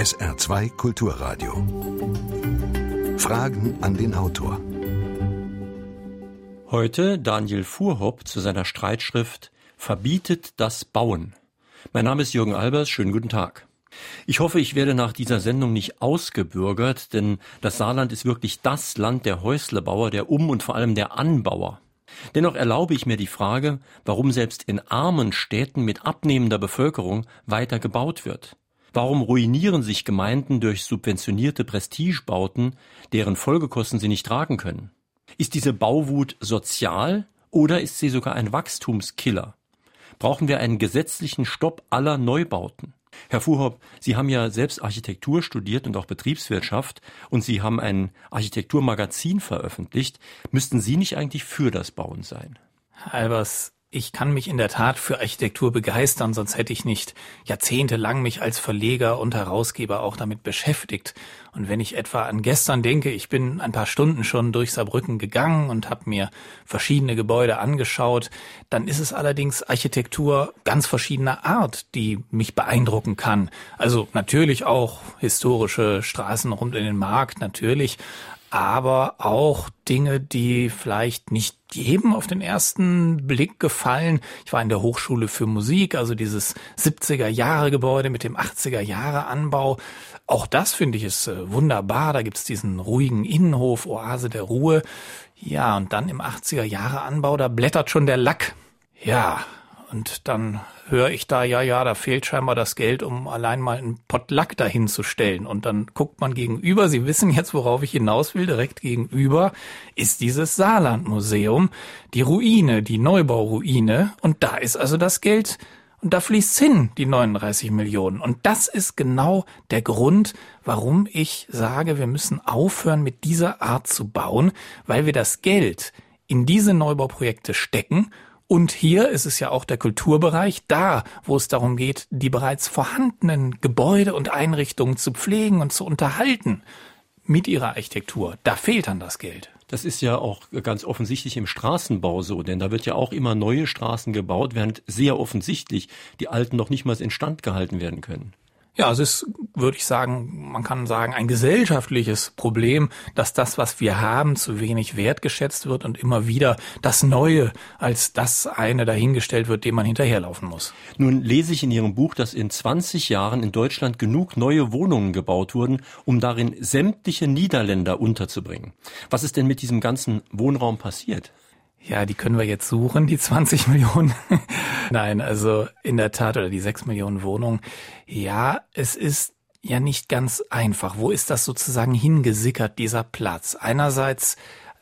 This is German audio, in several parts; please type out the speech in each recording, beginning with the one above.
SR2 Kulturradio. Fragen an den Autor. Heute Daniel Fuhrhopp zu seiner Streitschrift Verbietet das Bauen. Mein Name ist Jürgen Albers, schönen guten Tag. Ich hoffe, ich werde nach dieser Sendung nicht ausgebürgert, denn das Saarland ist wirklich das Land der Häuslebauer, der Um- und vor allem der Anbauer. Dennoch erlaube ich mir die Frage, warum selbst in armen Städten mit abnehmender Bevölkerung weiter gebaut wird. Warum ruinieren sich Gemeinden durch subventionierte Prestigebauten, deren Folgekosten sie nicht tragen können? Ist diese Bauwut sozial oder ist sie sogar ein Wachstumskiller? Brauchen wir einen gesetzlichen Stopp aller Neubauten? Herr Fuhrhopp, Sie haben ja selbst Architektur studiert und auch Betriebswirtschaft und Sie haben ein Architekturmagazin veröffentlicht. Müssten Sie nicht eigentlich für das Bauen sein? Albers, ich kann mich in der Tat für Architektur begeistern, sonst hätte ich nicht jahrzehntelang mich als Verleger und Herausgeber auch damit beschäftigt. Und wenn ich etwa an gestern denke, ich bin ein paar Stunden schon durch Saarbrücken gegangen und habe mir verschiedene Gebäude angeschaut, dann ist es allerdings Architektur ganz verschiedener Art, die mich beeindrucken kann. Also natürlich auch historische Straßen rund in den Markt, natürlich, aber auch Dinge, die vielleicht nicht jedem auf den ersten Blick gefallen. Ich war in der Hochschule für Musik, also dieses 70er Jahre Gebäude mit dem 80er Jahre Anbau. Auch das finde ich ist äh, wunderbar. Da gibt's diesen ruhigen Innenhof, Oase der Ruhe. Ja, und dann im 80er Jahre Anbau, da blättert schon der Lack. Ja, und dann höre ich da, ja, ja, da fehlt scheinbar das Geld, um allein mal einen Pott Lack dahin zu stellen. Und dann guckt man gegenüber, Sie wissen jetzt, worauf ich hinaus will, direkt gegenüber ist dieses Saarlandmuseum, die Ruine, die Neubauruine. Und da ist also das Geld und da fließt hin, die 39 Millionen. Und das ist genau der Grund, warum ich sage, wir müssen aufhören, mit dieser Art zu bauen, weil wir das Geld in diese Neubauprojekte stecken und hier ist es ja auch der Kulturbereich, da, wo es darum geht, die bereits vorhandenen Gebäude und Einrichtungen zu pflegen und zu unterhalten mit ihrer Architektur. Da fehlt dann das Geld. Das ist ja auch ganz offensichtlich im Straßenbau so, denn da wird ja auch immer neue Straßen gebaut, während sehr offensichtlich die alten noch nicht mal instand gehalten werden können. Ja, es ist, würde ich sagen, man kann sagen, ein gesellschaftliches Problem, dass das, was wir haben, zu wenig wertgeschätzt wird und immer wieder das Neue als das eine dahingestellt wird, dem man hinterherlaufen muss. Nun lese ich in Ihrem Buch, dass in 20 Jahren in Deutschland genug neue Wohnungen gebaut wurden, um darin sämtliche Niederländer unterzubringen. Was ist denn mit diesem ganzen Wohnraum passiert? Ja, die können wir jetzt suchen, die 20 Millionen. Nein, also in der Tat, oder die 6 Millionen Wohnungen. Ja, es ist ja nicht ganz einfach. Wo ist das sozusagen hingesickert, dieser Platz? Einerseits,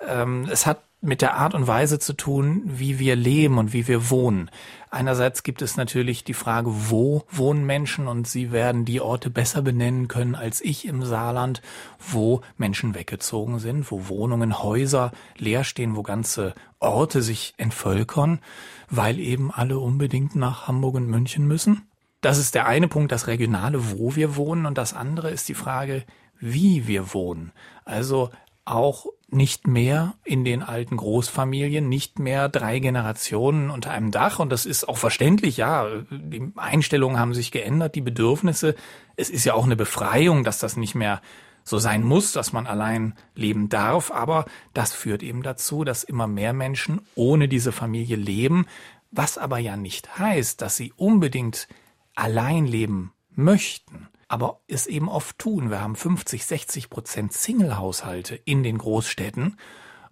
ähm, es hat mit der Art und Weise zu tun, wie wir leben und wie wir wohnen. Einerseits gibt es natürlich die Frage, wo wohnen Menschen und sie werden die Orte besser benennen können als ich im Saarland, wo Menschen weggezogen sind, wo Wohnungen, Häuser leer stehen, wo ganze Orte sich entvölkern, weil eben alle unbedingt nach Hamburg und München müssen. Das ist der eine Punkt, das Regionale, wo wir wohnen und das andere ist die Frage, wie wir wohnen. Also auch nicht mehr in den alten Großfamilien, nicht mehr drei Generationen unter einem Dach. Und das ist auch verständlich, ja. Die Einstellungen haben sich geändert, die Bedürfnisse. Es ist ja auch eine Befreiung, dass das nicht mehr so sein muss, dass man allein leben darf. Aber das führt eben dazu, dass immer mehr Menschen ohne diese Familie leben. Was aber ja nicht heißt, dass sie unbedingt allein leben möchten aber es eben oft tun. Wir haben 50, 60 Prozent Single-Haushalte in den Großstädten.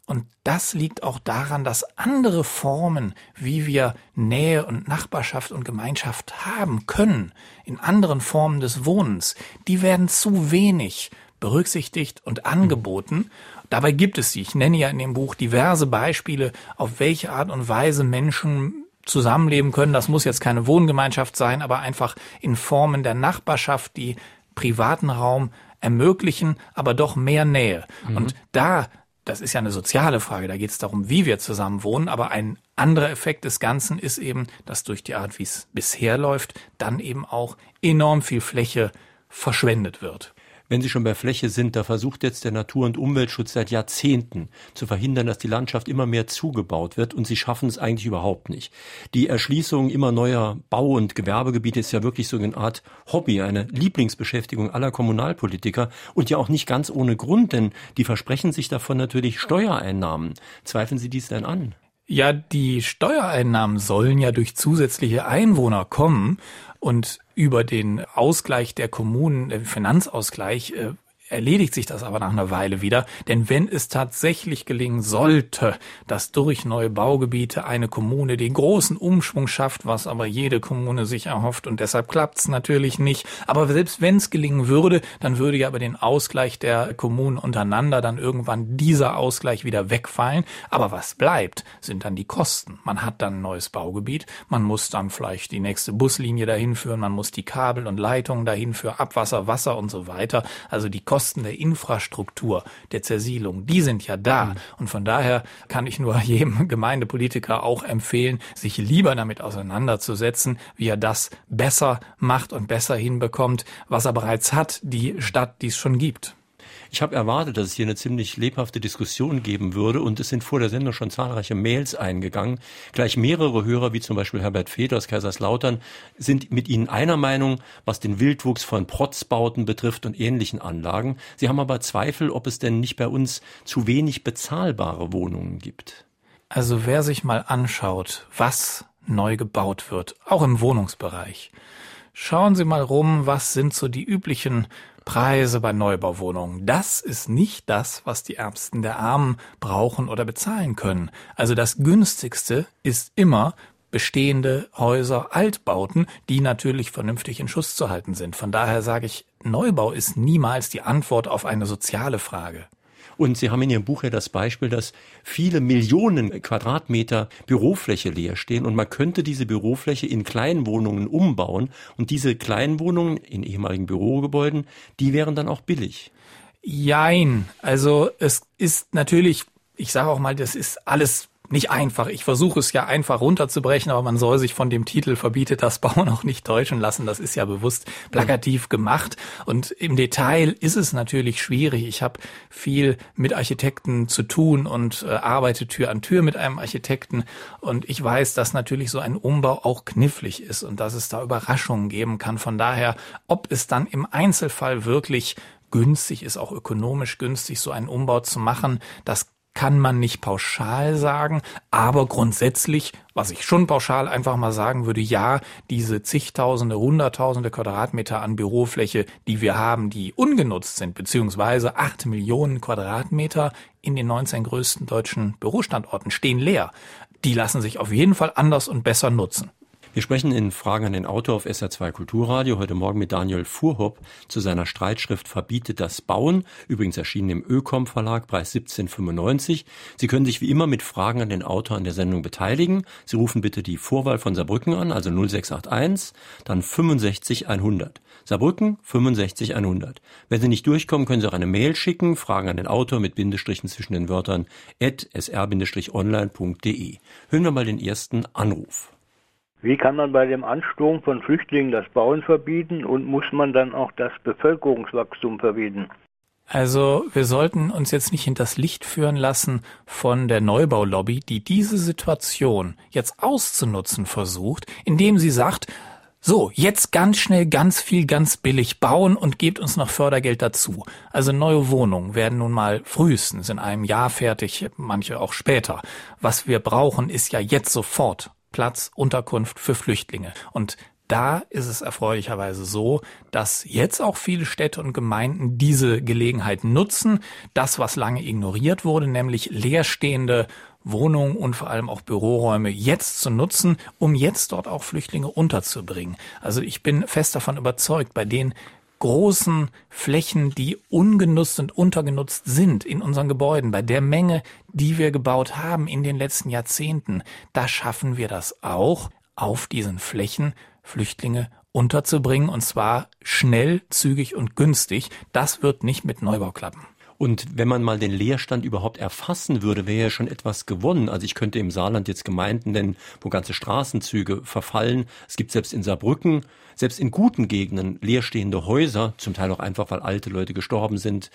Und das liegt auch daran, dass andere Formen, wie wir Nähe und Nachbarschaft und Gemeinschaft haben können, in anderen Formen des Wohnens, die werden zu wenig berücksichtigt und angeboten. Dabei gibt es sie. Ich nenne ja in dem Buch diverse Beispiele, auf welche Art und Weise Menschen zusammenleben können. Das muss jetzt keine Wohngemeinschaft sein, aber einfach in Formen der Nachbarschaft, die privaten Raum ermöglichen, aber doch mehr Nähe. Mhm. Und da, das ist ja eine soziale Frage, da geht es darum, wie wir zusammen wohnen, aber ein anderer Effekt des Ganzen ist eben, dass durch die Art, wie es bisher läuft, dann eben auch enorm viel Fläche verschwendet wird. Wenn Sie schon bei Fläche sind, da versucht jetzt der Natur- und Umweltschutz seit Jahrzehnten zu verhindern, dass die Landschaft immer mehr zugebaut wird und sie schaffen es eigentlich überhaupt nicht. Die Erschließung immer neuer Bau- und Gewerbegebiete ist ja wirklich so eine Art Hobby, eine Lieblingsbeschäftigung aller Kommunalpolitiker und ja auch nicht ganz ohne Grund, denn die versprechen sich davon natürlich Steuereinnahmen. Zweifeln Sie dies denn an? Ja, die Steuereinnahmen sollen ja durch zusätzliche Einwohner kommen und über den Ausgleich der Kommunen, der Finanzausgleich, äh, erledigt sich das aber nach einer Weile wieder. Denn wenn es tatsächlich gelingen sollte, dass durch neue Baugebiete eine Kommune den großen Umschwung schafft, was aber jede Kommune sich erhofft und deshalb klappt es natürlich nicht. Aber selbst wenn es gelingen würde, dann würde ja aber den Ausgleich der Kommunen untereinander dann irgendwann dieser Ausgleich wieder wegfallen. Aber was bleibt, sind dann die Kosten. Man hat dann ein neues Baugebiet, man muss dann vielleicht die nächste Buslinie dahin führen, man muss die Kabel und Leitungen dahin für Abwasser, Wasser und so weiter. Also die Kosten Kosten der Infrastruktur, der Zersiedlung, die sind ja da. Mhm. Und von daher kann ich nur jedem Gemeindepolitiker auch empfehlen, sich lieber damit auseinanderzusetzen, wie er das besser macht und besser hinbekommt, was er bereits hat, die Stadt, die es schon gibt. Ich habe erwartet, dass es hier eine ziemlich lebhafte Diskussion geben würde und es sind vor der Sendung schon zahlreiche Mails eingegangen. Gleich mehrere Hörer, wie zum Beispiel Herbert Feder aus Kaiserslautern, sind mit Ihnen einer Meinung, was den Wildwuchs von Protzbauten betrifft und ähnlichen Anlagen. Sie haben aber Zweifel, ob es denn nicht bei uns zu wenig bezahlbare Wohnungen gibt. Also wer sich mal anschaut, was neu gebaut wird, auch im Wohnungsbereich, Schauen Sie mal rum, was sind so die üblichen Preise bei Neubauwohnungen. Das ist nicht das, was die Ärmsten der Armen brauchen oder bezahlen können. Also das günstigste ist immer bestehende Häuser, Altbauten, die natürlich vernünftig in Schuss zu halten sind. Von daher sage ich, Neubau ist niemals die Antwort auf eine soziale Frage. Und Sie haben in Ihrem Buch ja das Beispiel, dass viele Millionen Quadratmeter Bürofläche leer stehen und man könnte diese Bürofläche in Kleinwohnungen umbauen und diese Kleinwohnungen in ehemaligen Bürogebäuden, die wären dann auch billig. Jein. Also es ist natürlich, ich sage auch mal, das ist alles nicht einfach. Ich versuche es ja einfach runterzubrechen, aber man soll sich von dem Titel verbietet das Bauen auch nicht täuschen lassen. Das ist ja bewusst plakativ gemacht. Und im Detail ist es natürlich schwierig. Ich habe viel mit Architekten zu tun und äh, arbeite Tür an Tür mit einem Architekten. Und ich weiß, dass natürlich so ein Umbau auch knifflig ist und dass es da Überraschungen geben kann. Von daher, ob es dann im Einzelfall wirklich günstig ist, auch ökonomisch günstig, so einen Umbau zu machen, das kann man nicht pauschal sagen, aber grundsätzlich, was ich schon pauschal einfach mal sagen würde, ja, diese zigtausende, hunderttausende Quadratmeter an Bürofläche, die wir haben, die ungenutzt sind, beziehungsweise acht Millionen Quadratmeter in den 19 größten deutschen Bürostandorten stehen leer. Die lassen sich auf jeden Fall anders und besser nutzen. Wir sprechen in Fragen an den Autor auf SR2 Kulturradio heute Morgen mit Daniel Fuhrhopp zu seiner Streitschrift Verbietet das Bauen, übrigens erschienen im Ökom Verlag, Preis 1795. Sie können sich wie immer mit Fragen an den Autor an der Sendung beteiligen. Sie rufen bitte die Vorwahl von Saarbrücken an, also 0681, dann 65 100. Saarbrücken 65 100. Wenn Sie nicht durchkommen, können Sie auch eine Mail schicken, Fragen an den Autor mit Bindestrichen zwischen den Wörtern at sr-online.de. Hören wir mal den ersten Anruf. Wie kann man bei dem Ansturm von Flüchtlingen das Bauen verbieten und muss man dann auch das Bevölkerungswachstum verbieten? Also wir sollten uns jetzt nicht hinters Licht führen lassen von der Neubaulobby, die diese Situation jetzt auszunutzen versucht, indem sie sagt, so, jetzt ganz schnell, ganz viel, ganz billig bauen und gebt uns noch Fördergeld dazu. Also neue Wohnungen werden nun mal frühestens in einem Jahr fertig, manche auch später. Was wir brauchen, ist ja jetzt sofort Platz, Unterkunft für Flüchtlinge. Und da ist es erfreulicherweise so, dass jetzt auch viele Städte und Gemeinden diese Gelegenheit nutzen, das, was lange ignoriert wurde, nämlich leerstehende Wohnungen und vor allem auch Büroräume jetzt zu nutzen, um jetzt dort auch Flüchtlinge unterzubringen. Also ich bin fest davon überzeugt, bei den großen Flächen, die ungenutzt und untergenutzt sind in unseren Gebäuden, bei der Menge, die wir gebaut haben in den letzten Jahrzehnten, da schaffen wir das auch, auf diesen Flächen Flüchtlinge unterzubringen und zwar schnell, zügig und günstig. Das wird nicht mit Neubau klappen. Und wenn man mal den Leerstand überhaupt erfassen würde, wäre ja schon etwas gewonnen. Also ich könnte im Saarland jetzt Gemeinden nennen, wo ganze Straßenzüge verfallen. Es gibt selbst in Saarbrücken, selbst in guten Gegenden leerstehende Häuser, zum Teil auch einfach, weil alte Leute gestorben sind,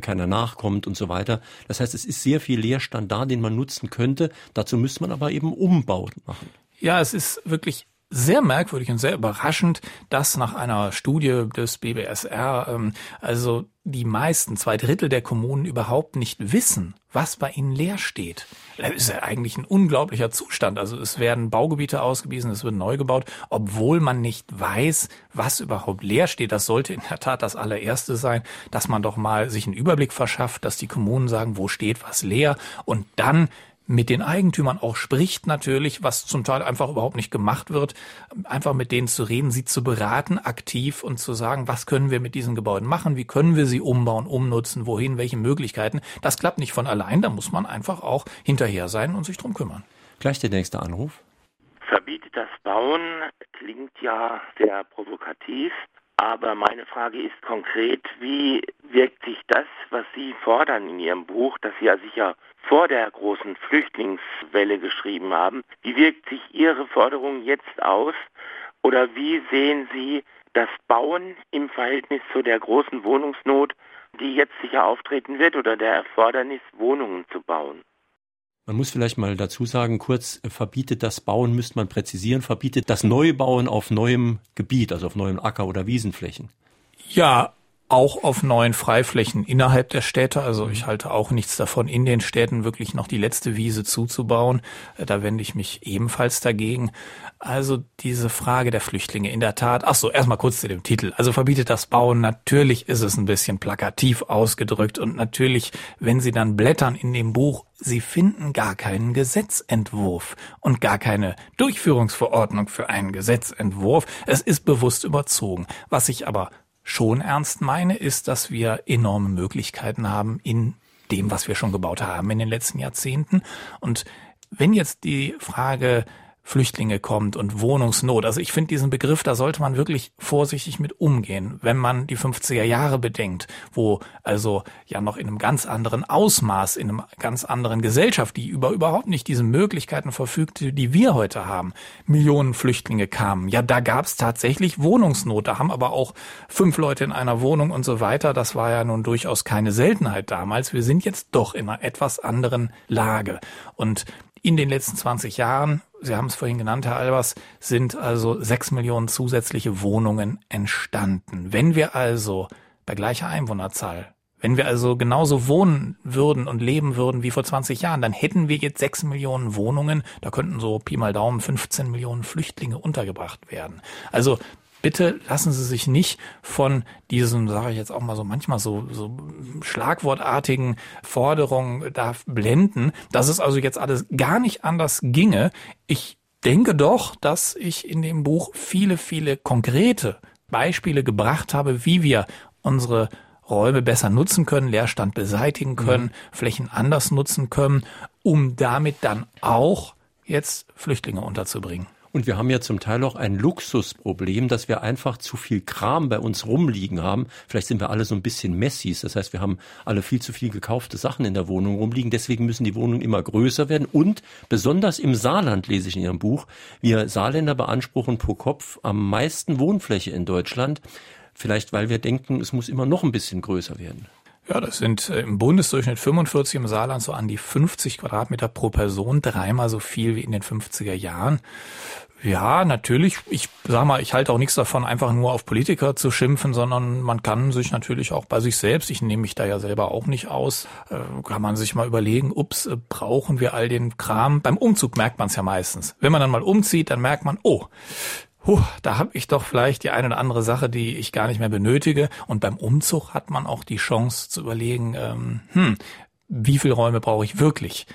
keiner nachkommt und so weiter. Das heißt, es ist sehr viel Leerstand da, den man nutzen könnte. Dazu müsste man aber eben Umbauten machen. Ja, es ist wirklich sehr merkwürdig und sehr überraschend, dass nach einer Studie des BBSR ähm, also die meisten, zwei Drittel der Kommunen überhaupt nicht wissen, was bei ihnen leer steht. Das ist ja eigentlich ein unglaublicher Zustand. Also es werden Baugebiete ausgewiesen, es wird neu gebaut, obwohl man nicht weiß, was überhaupt leer steht. Das sollte in der Tat das allererste sein, dass man doch mal sich einen Überblick verschafft, dass die Kommunen sagen, wo steht was leer und dann mit den Eigentümern auch spricht natürlich, was zum Teil einfach überhaupt nicht gemacht wird, einfach mit denen zu reden, sie zu beraten aktiv und zu sagen, was können wir mit diesen Gebäuden machen, wie können wir sie umbauen, umnutzen, wohin, welche Möglichkeiten. Das klappt nicht von allein, da muss man einfach auch hinterher sein und sich drum kümmern. Gleich der nächste Anruf. Verbietet das Bauen klingt ja sehr provokativ. Aber meine Frage ist konkret, wie wirkt sich das, was Sie fordern in Ihrem Buch, das Sie ja sicher vor der großen Flüchtlingswelle geschrieben haben. Wie wirkt sich Ihre Forderung jetzt aus oder wie sehen Sie das Bauen im Verhältnis zu der großen Wohnungsnot, die jetzt sicher auftreten wird oder der Erfordernis, Wohnungen zu bauen? Man muss vielleicht mal dazu sagen, kurz verbietet das Bauen, müsste man präzisieren, verbietet das Neubauen auf neuem Gebiet, also auf neuem Acker- oder Wiesenflächen. Ja, auch auf neuen Freiflächen innerhalb der Städte. Also ich halte auch nichts davon, in den Städten wirklich noch die letzte Wiese zuzubauen. Äh, da wende ich mich ebenfalls dagegen. Also diese Frage der Flüchtlinge in der Tat. Ach so, erstmal kurz zu dem Titel. Also verbietet das Bauen. Natürlich ist es ein bisschen plakativ ausgedrückt und natürlich, wenn Sie dann blättern in dem Buch, Sie finden gar keinen Gesetzentwurf und gar keine Durchführungsverordnung für einen Gesetzentwurf. Es ist bewusst überzogen. Was ich aber schon ernst meine, ist, dass wir enorme Möglichkeiten haben in dem, was wir schon gebaut haben in den letzten Jahrzehnten. Und wenn jetzt die Frage Flüchtlinge kommt und Wohnungsnot. Also ich finde diesen Begriff, da sollte man wirklich vorsichtig mit umgehen, wenn man die 50er Jahre bedenkt, wo also ja noch in einem ganz anderen Ausmaß, in einem ganz anderen Gesellschaft, die über überhaupt nicht diese Möglichkeiten verfügte, die wir heute haben, Millionen Flüchtlinge kamen. Ja, da gab es tatsächlich Wohnungsnot. Da haben aber auch fünf Leute in einer Wohnung und so weiter. Das war ja nun durchaus keine Seltenheit damals. Wir sind jetzt doch in einer etwas anderen Lage. Und in den letzten 20 Jahren, Sie haben es vorhin genannt, Herr Albers, sind also sechs Millionen zusätzliche Wohnungen entstanden. Wenn wir also bei gleicher Einwohnerzahl wenn wir also genauso wohnen würden und leben würden wie vor 20 Jahren, dann hätten wir jetzt sechs Millionen Wohnungen. Da könnten so Pi mal Daumen 15 Millionen Flüchtlinge untergebracht werden. Also bitte lassen Sie sich nicht von diesen, sage ich jetzt auch mal so manchmal so, so schlagwortartigen Forderungen da blenden, dass es also jetzt alles gar nicht anders ginge. Ich denke doch, dass ich in dem Buch viele, viele konkrete Beispiele gebracht habe, wie wir unsere Räume besser nutzen können, Leerstand beseitigen können, mhm. Flächen anders nutzen können, um damit dann auch jetzt Flüchtlinge unterzubringen. Und wir haben ja zum Teil auch ein Luxusproblem, dass wir einfach zu viel Kram bei uns rumliegen haben. Vielleicht sind wir alle so ein bisschen Messis. Das heißt, wir haben alle viel zu viel gekaufte Sachen in der Wohnung rumliegen. Deswegen müssen die Wohnungen immer größer werden. Und besonders im Saarland lese ich in Ihrem Buch, wir Saarländer beanspruchen pro Kopf am meisten Wohnfläche in Deutschland. Vielleicht, weil wir denken, es muss immer noch ein bisschen größer werden. Ja, das sind äh, im Bundesdurchschnitt 45, im Saarland so an die 50 Quadratmeter pro Person, dreimal so viel wie in den 50er Jahren. Ja, natürlich. Ich sag mal, ich halte auch nichts davon, einfach nur auf Politiker zu schimpfen, sondern man kann sich natürlich auch bei sich selbst, ich nehme mich da ja selber auch nicht aus, äh, kann man sich mal überlegen, ups, äh, brauchen wir all den Kram? Beim Umzug merkt man es ja meistens. Wenn man dann mal umzieht, dann merkt man, oh, Puh, da habe ich doch vielleicht die eine oder andere Sache, die ich gar nicht mehr benötige. Und beim Umzug hat man auch die Chance zu überlegen, ähm, hm, wie viele Räume brauche ich wirklich?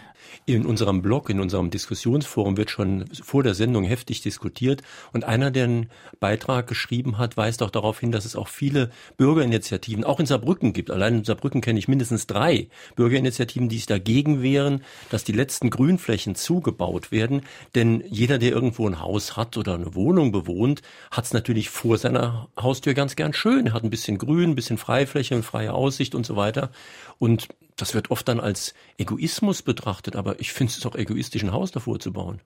In unserem Blog, in unserem Diskussionsforum wird schon vor der Sendung heftig diskutiert und einer, der einen Beitrag geschrieben hat, weist auch darauf hin, dass es auch viele Bürgerinitiativen, auch in Saarbrücken gibt. Allein in Saarbrücken kenne ich mindestens drei Bürgerinitiativen, die sich dagegen wehren, dass die letzten Grünflächen zugebaut werden. Denn jeder, der irgendwo ein Haus hat oder eine Wohnung bewohnt, hat es natürlich vor seiner Haustür ganz gern schön. Er hat ein bisschen Grün, ein bisschen Freifläche, eine freie Aussicht und so weiter. Und das wird oft dann als Egoismus betrachtet, aber ich finde es auch egoistisch, ein Haus davor zu bauen.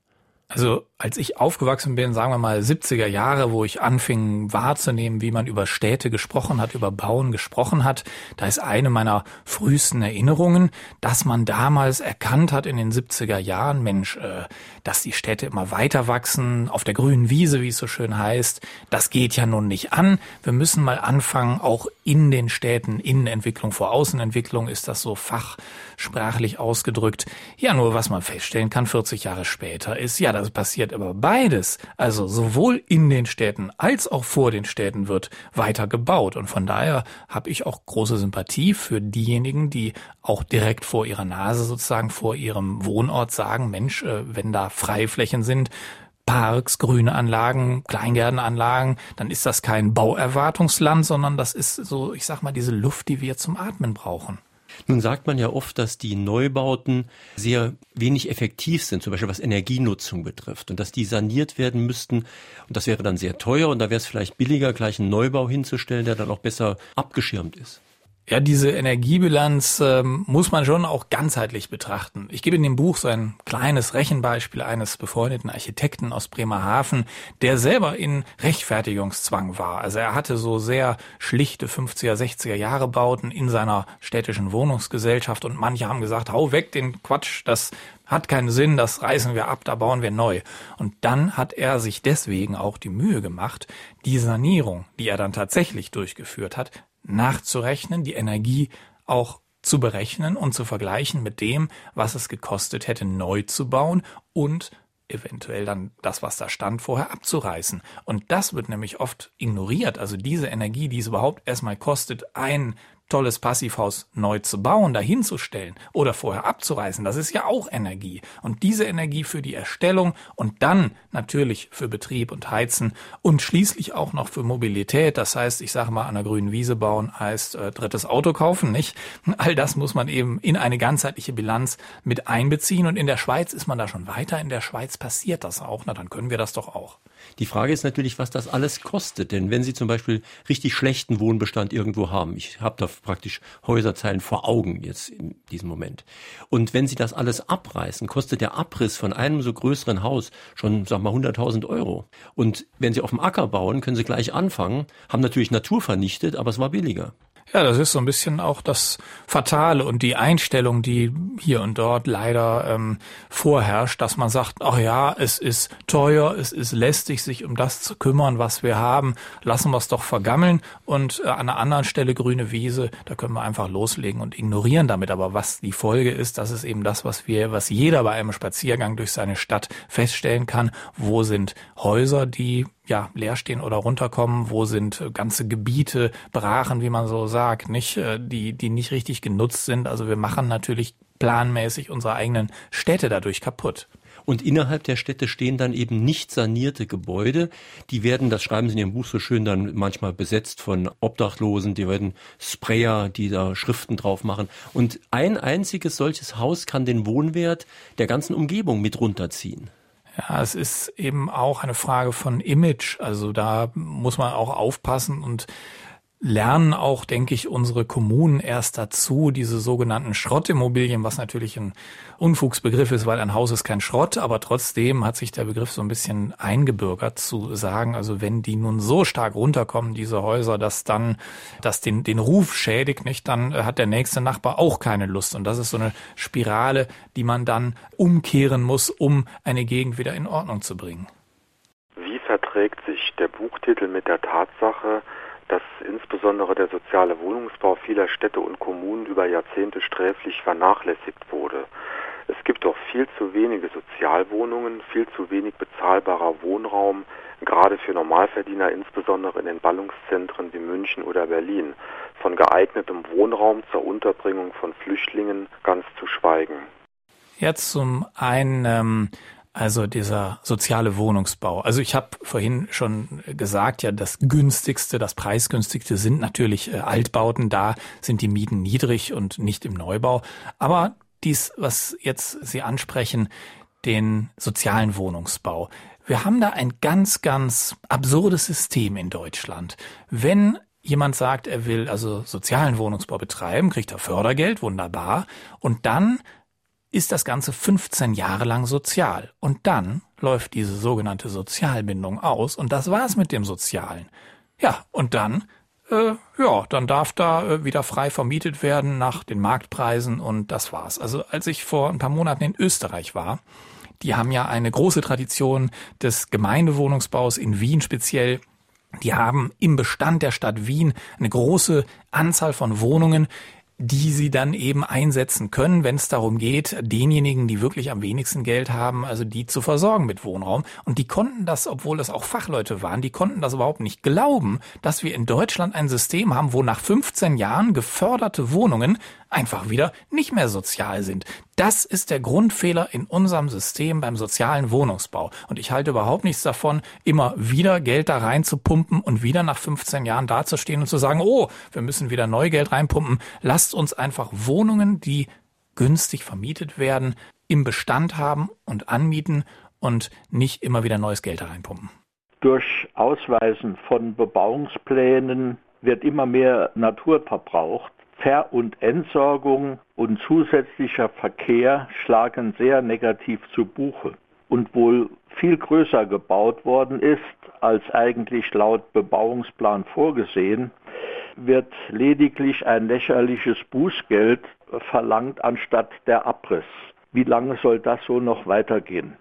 Also als ich aufgewachsen bin, sagen wir mal 70er Jahre, wo ich anfing wahrzunehmen, wie man über Städte gesprochen hat, über Bauen gesprochen hat, da ist eine meiner frühesten Erinnerungen, dass man damals erkannt hat in den 70er Jahren, Mensch, äh, dass die Städte immer weiter wachsen, auf der grünen Wiese, wie es so schön heißt, das geht ja nun nicht an. Wir müssen mal anfangen, auch in den Städten, Innenentwicklung vor Außenentwicklung ist das so fachsprachlich ausgedrückt. Ja, nur was man feststellen kann, 40 Jahre später ist, ja, das passiert aber beides. Also sowohl in den Städten als auch vor den Städten wird weiter gebaut. Und von daher habe ich auch große Sympathie für diejenigen, die auch direkt vor ihrer Nase sozusagen vor ihrem Wohnort sagen, Mensch, äh, wenn da Freiflächen sind, Parks, grüne Anlagen, Kleingärtenanlagen, dann ist das kein Bauerwartungsland, sondern das ist so, ich sag mal, diese Luft, die wir zum Atmen brauchen. Nun sagt man ja oft, dass die Neubauten sehr wenig effektiv sind, zum Beispiel was Energienutzung betrifft, und dass die saniert werden müssten. Und das wäre dann sehr teuer und da wäre es vielleicht billiger, gleich einen Neubau hinzustellen, der dann auch besser abgeschirmt ist. Ja, diese Energiebilanz ähm, muss man schon auch ganzheitlich betrachten. Ich gebe in dem Buch so ein kleines Rechenbeispiel eines befreundeten Architekten aus Bremerhaven, der selber in Rechtfertigungszwang war. Also er hatte so sehr schlichte 50er, 60er Jahre Bauten in seiner städtischen Wohnungsgesellschaft und manche haben gesagt, hau weg den Quatsch, das hat keinen Sinn, das reißen wir ab, da bauen wir neu. Und dann hat er sich deswegen auch die Mühe gemacht, die Sanierung, die er dann tatsächlich durchgeführt hat, nachzurechnen, die Energie auch zu berechnen und zu vergleichen mit dem, was es gekostet hätte, neu zu bauen und eventuell dann das, was da stand, vorher abzureißen. Und das wird nämlich oft ignoriert. Also diese Energie, die es überhaupt erstmal kostet, ein tolles Passivhaus neu zu bauen, dahinzustellen oder vorher abzureißen, das ist ja auch Energie. Und diese Energie für die Erstellung und dann natürlich für Betrieb und Heizen und schließlich auch noch für Mobilität. Das heißt, ich sage mal, an der grünen Wiese bauen heißt äh, drittes Auto kaufen, nicht? All das muss man eben in eine ganzheitliche Bilanz mit einbeziehen. Und in der Schweiz ist man da schon weiter. In der Schweiz passiert das auch. Na, dann können wir das doch auch. Die Frage ist natürlich, was das alles kostet. Denn wenn Sie zum Beispiel richtig schlechten Wohnbestand irgendwo haben, ich habe da praktisch Häuserzeilen vor Augen jetzt in diesem Moment. Und wenn Sie das alles abreißen, kostet der Abriss von einem so größeren Haus schon, sag mal, 100.000 Euro. Und wenn Sie auf dem Acker bauen, können Sie gleich anfangen, haben natürlich Natur vernichtet, aber es war billiger. Ja, das ist so ein bisschen auch das Fatale und die Einstellung, die hier und dort leider ähm, vorherrscht, dass man sagt, ach ja, es ist teuer, es ist lästig, sich um das zu kümmern, was wir haben, lassen wir es doch vergammeln und äh, an einer anderen Stelle grüne Wiese, da können wir einfach loslegen und ignorieren damit. Aber was die Folge ist, das ist eben das, was wir, was jeder bei einem Spaziergang durch seine Stadt feststellen kann. Wo sind Häuser, die ja, leer stehen oder runterkommen, wo sind äh, ganze Gebiete, Brachen, wie man so sagt, nicht, äh, die, die nicht richtig genutzt sind. Also wir machen natürlich planmäßig unsere eigenen Städte dadurch kaputt. Und innerhalb der Städte stehen dann eben nicht sanierte Gebäude. Die werden, das schreiben Sie in Ihrem Buch so schön, dann manchmal besetzt von Obdachlosen. Die werden Sprayer, die da Schriften drauf machen. Und ein einziges solches Haus kann den Wohnwert der ganzen Umgebung mit runterziehen. Ja, es ist eben auch eine Frage von Image. Also da muss man auch aufpassen und lernen auch, denke ich, unsere Kommunen erst dazu, diese sogenannten Schrottimmobilien, was natürlich ein Unfugsbegriff ist, weil ein Haus ist kein Schrott, aber trotzdem hat sich der Begriff so ein bisschen eingebürgert zu sagen, also wenn die nun so stark runterkommen, diese Häuser, dass dann das den, den Ruf schädigt, nicht, dann hat der nächste Nachbar auch keine Lust. Und das ist so eine Spirale, die man dann umkehren muss, um eine Gegend wieder in Ordnung zu bringen. Wie verträgt sich der Buchtitel mit der Tatsache, dass insbesondere der soziale Wohnungsbau vieler Städte und Kommunen über Jahrzehnte sträflich vernachlässigt wurde. Es gibt doch viel zu wenige Sozialwohnungen, viel zu wenig bezahlbarer Wohnraum, gerade für Normalverdiener, insbesondere in den Ballungszentren wie München oder Berlin. Von geeignetem Wohnraum zur Unterbringung von Flüchtlingen ganz zu schweigen. Jetzt zum einen ähm, also dieser soziale Wohnungsbau. Also ich habe vorhin schon gesagt, ja, das günstigste, das preisgünstigste sind natürlich äh, Altbauten. Da sind die Mieten niedrig und nicht im Neubau. Aber dies, was jetzt Sie ansprechen, den sozialen Wohnungsbau. Wir haben da ein ganz, ganz absurdes System in Deutschland. Wenn jemand sagt, er will also sozialen Wohnungsbau betreiben, kriegt er Fördergeld, wunderbar. Und dann ist das Ganze 15 Jahre lang sozial. Und dann läuft diese sogenannte Sozialbindung aus und das war's mit dem Sozialen. Ja, und dann, äh, ja, dann darf da äh, wieder frei vermietet werden nach den Marktpreisen und das war's. Also als ich vor ein paar Monaten in Österreich war, die haben ja eine große Tradition des Gemeindewohnungsbaus in Wien speziell. Die haben im Bestand der Stadt Wien eine große Anzahl von Wohnungen, die sie dann eben einsetzen können, wenn es darum geht, denjenigen, die wirklich am wenigsten Geld haben, also die zu versorgen mit Wohnraum. Und die konnten das, obwohl das auch Fachleute waren, die konnten das überhaupt nicht glauben, dass wir in Deutschland ein System haben, wo nach 15 Jahren geförderte Wohnungen einfach wieder nicht mehr sozial sind. Das ist der Grundfehler in unserem System beim sozialen Wohnungsbau. Und ich halte überhaupt nichts davon, immer wieder Geld da reinzupumpen und wieder nach 15 Jahren dazustehen und zu sagen, oh, wir müssen wieder neu Geld reinpumpen. Lasst uns einfach Wohnungen, die günstig vermietet werden, im Bestand haben und anmieten und nicht immer wieder neues Geld da reinpumpen. Durch Ausweisen von Bebauungsplänen wird immer mehr Natur verbraucht. Ver- und Entsorgung und zusätzlicher Verkehr schlagen sehr negativ zu Buche. Und wohl viel größer gebaut worden ist, als eigentlich laut Bebauungsplan vorgesehen, wird lediglich ein lächerliches Bußgeld verlangt anstatt der Abriss. Wie lange soll das so noch weitergehen?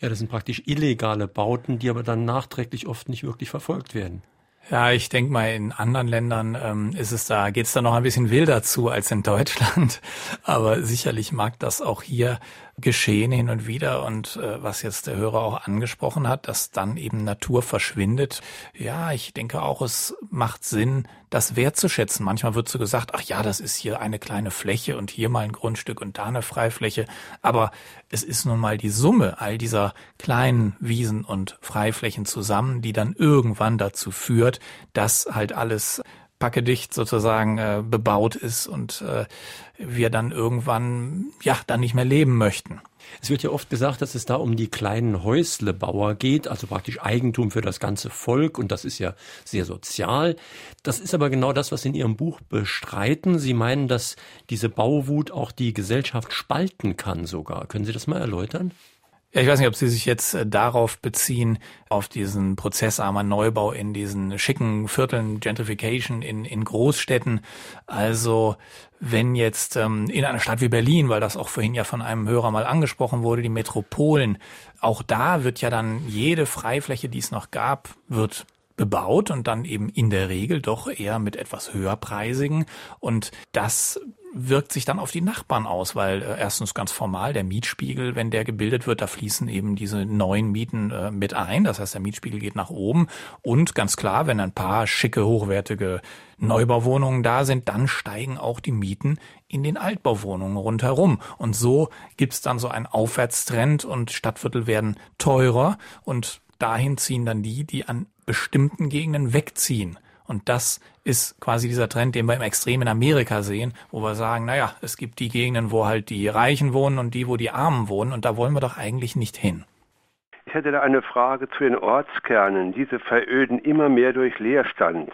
Ja, das sind praktisch illegale Bauten, die aber dann nachträglich oft nicht wirklich verfolgt werden. Ja, ich denke mal, in anderen Ländern ähm, ist es da, geht's da noch ein bisschen wilder zu als in Deutschland. Aber sicherlich mag das auch hier geschehen hin und wieder und äh, was jetzt der Hörer auch angesprochen hat, dass dann eben Natur verschwindet. Ja, ich denke auch, es macht Sinn, das wertzuschätzen. Manchmal wird so gesagt, ach ja, das ist hier eine kleine Fläche und hier mal ein Grundstück und da eine Freifläche. Aber es ist nun mal die Summe all dieser kleinen Wiesen und Freiflächen zusammen, die dann irgendwann dazu führt, dass halt alles packedicht sozusagen äh, bebaut ist und äh, wir dann irgendwann ja dann nicht mehr leben möchten. Es wird ja oft gesagt, dass es da um die kleinen Häuslebauer geht, also praktisch Eigentum für das ganze Volk und das ist ja sehr sozial. Das ist aber genau das, was Sie in Ihrem Buch bestreiten. Sie meinen, dass diese Bauwut auch die Gesellschaft spalten kann sogar. Können Sie das mal erläutern? Ja, ich weiß nicht, ob Sie sich jetzt äh, darauf beziehen, auf diesen prozessarmer Neubau in diesen schicken Vierteln, Gentrification in, in Großstädten. Also wenn jetzt ähm, in einer Stadt wie Berlin, weil das auch vorhin ja von einem Hörer mal angesprochen wurde, die Metropolen, auch da wird ja dann jede Freifläche, die es noch gab, wird bebaut und dann eben in der Regel doch eher mit etwas höherpreisigen. Und das wirkt sich dann auf die Nachbarn aus, weil äh, erstens ganz formal der Mietspiegel, wenn der gebildet wird, da fließen eben diese neuen Mieten äh, mit ein. Das heißt, der Mietspiegel geht nach oben. Und ganz klar, wenn ein paar schicke, hochwertige Neubauwohnungen da sind, dann steigen auch die Mieten in den Altbauwohnungen rundherum. Und so gibt's dann so einen Aufwärtstrend und Stadtviertel werden teurer und dahin ziehen dann die, die an bestimmten Gegenden wegziehen. Und das ist quasi dieser Trend, den wir im Extrem in Amerika sehen, wo wir sagen, naja, es gibt die Gegenden, wo halt die Reichen wohnen und die, wo die Armen wohnen. Und da wollen wir doch eigentlich nicht hin. Ich hätte da eine Frage zu den Ortskernen. Diese veröden immer mehr durch Leerstand.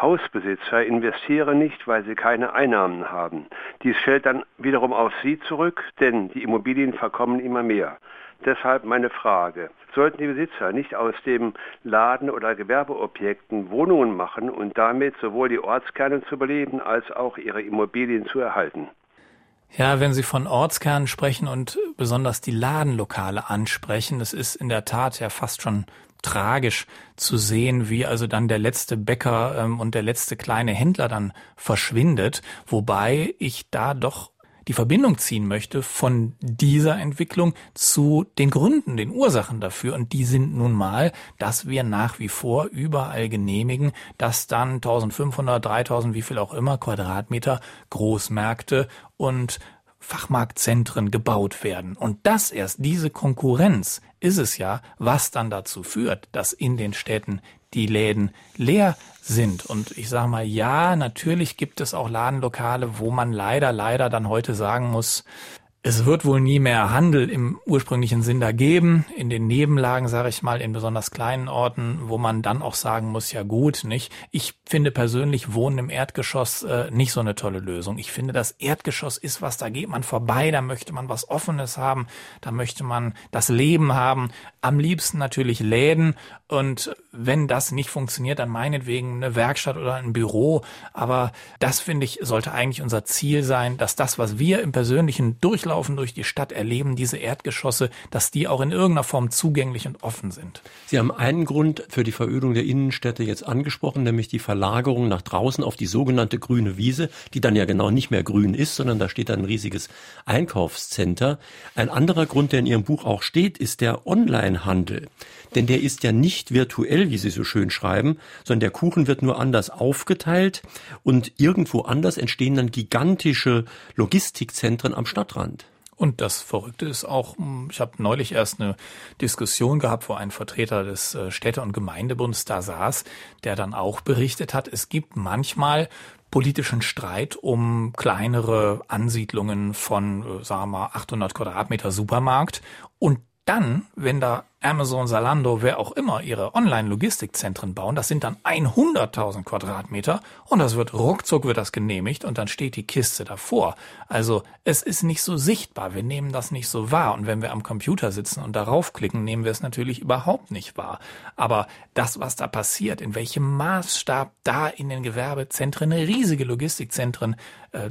Hausbesitzer investieren nicht, weil sie keine Einnahmen haben. Dies fällt dann wiederum auf sie zurück, denn die Immobilien verkommen immer mehr. Deshalb meine Frage. Sollten die Besitzer nicht aus dem Laden- oder Gewerbeobjekten Wohnungen machen und damit sowohl die Ortskerne zu beleben als auch ihre Immobilien zu erhalten? Ja, wenn Sie von Ortskernen sprechen und besonders die Ladenlokale ansprechen, das ist in der Tat ja fast schon tragisch zu sehen, wie also dann der letzte Bäcker ähm, und der letzte kleine Händler dann verschwindet, wobei ich da doch die Verbindung ziehen möchte von dieser Entwicklung zu den Gründen, den Ursachen dafür. Und die sind nun mal, dass wir nach wie vor überall genehmigen, dass dann 1500, 3000, wie viel auch immer Quadratmeter Großmärkte und Fachmarktzentren gebaut werden. Und das erst, diese Konkurrenz ist es ja, was dann dazu führt, dass in den Städten die Läden leer sind. Und ich sage mal, ja, natürlich gibt es auch Ladenlokale, wo man leider, leider dann heute sagen muss, es wird wohl nie mehr Handel im ursprünglichen Sinn da geben. In den Nebenlagen, sage ich mal, in besonders kleinen Orten, wo man dann auch sagen muss, ja gut, nicht. Ich finde persönlich Wohnen im Erdgeschoss äh, nicht so eine tolle Lösung. Ich finde, das Erdgeschoss ist was, da geht man vorbei, da möchte man was Offenes haben, da möchte man das Leben haben. Am liebsten natürlich Läden und wenn das nicht funktioniert, dann meinetwegen eine Werkstatt oder ein Büro. Aber das finde ich sollte eigentlich unser Ziel sein, dass das, was wir im persönlichen Durchlaufen durch die Stadt erleben, diese Erdgeschosse, dass die auch in irgendeiner Form zugänglich und offen sind. Sie haben einen Grund für die Verödung der Innenstädte jetzt angesprochen, nämlich die Verlagerung nach draußen auf die sogenannte grüne Wiese, die dann ja genau nicht mehr grün ist, sondern da steht ein riesiges Einkaufscenter. Ein anderer Grund, der in Ihrem Buch auch steht, ist der Onlinehandel. Denn der ist ja nicht virtuell, wie Sie so schön schreiben, sondern der Kuchen wird nur anders aufgeteilt und irgendwo anders entstehen dann gigantische Logistikzentren am Stadtrand. Und das Verrückte ist auch, hm, ich habe neulich erst eine Diskussion gehabt, wo ein Vertreter des äh, Städte- und Gemeindebunds da saß, der dann auch berichtet hat, es gibt manchmal politischen Streit um kleinere Ansiedlungen von, äh, sagen wir mal, 800 Quadratmeter Supermarkt. Und dann, wenn da Amazon, Zalando, wer auch immer ihre Online-Logistikzentren bauen, das sind dann 100.000 Quadratmeter und das wird ruckzuck wird das genehmigt und dann steht die Kiste davor. Also es ist nicht so sichtbar, wir nehmen das nicht so wahr und wenn wir am Computer sitzen und darauf klicken, nehmen wir es natürlich überhaupt nicht wahr. Aber das, was da passiert, in welchem Maßstab da in den Gewerbezentren riesige Logistikzentren äh,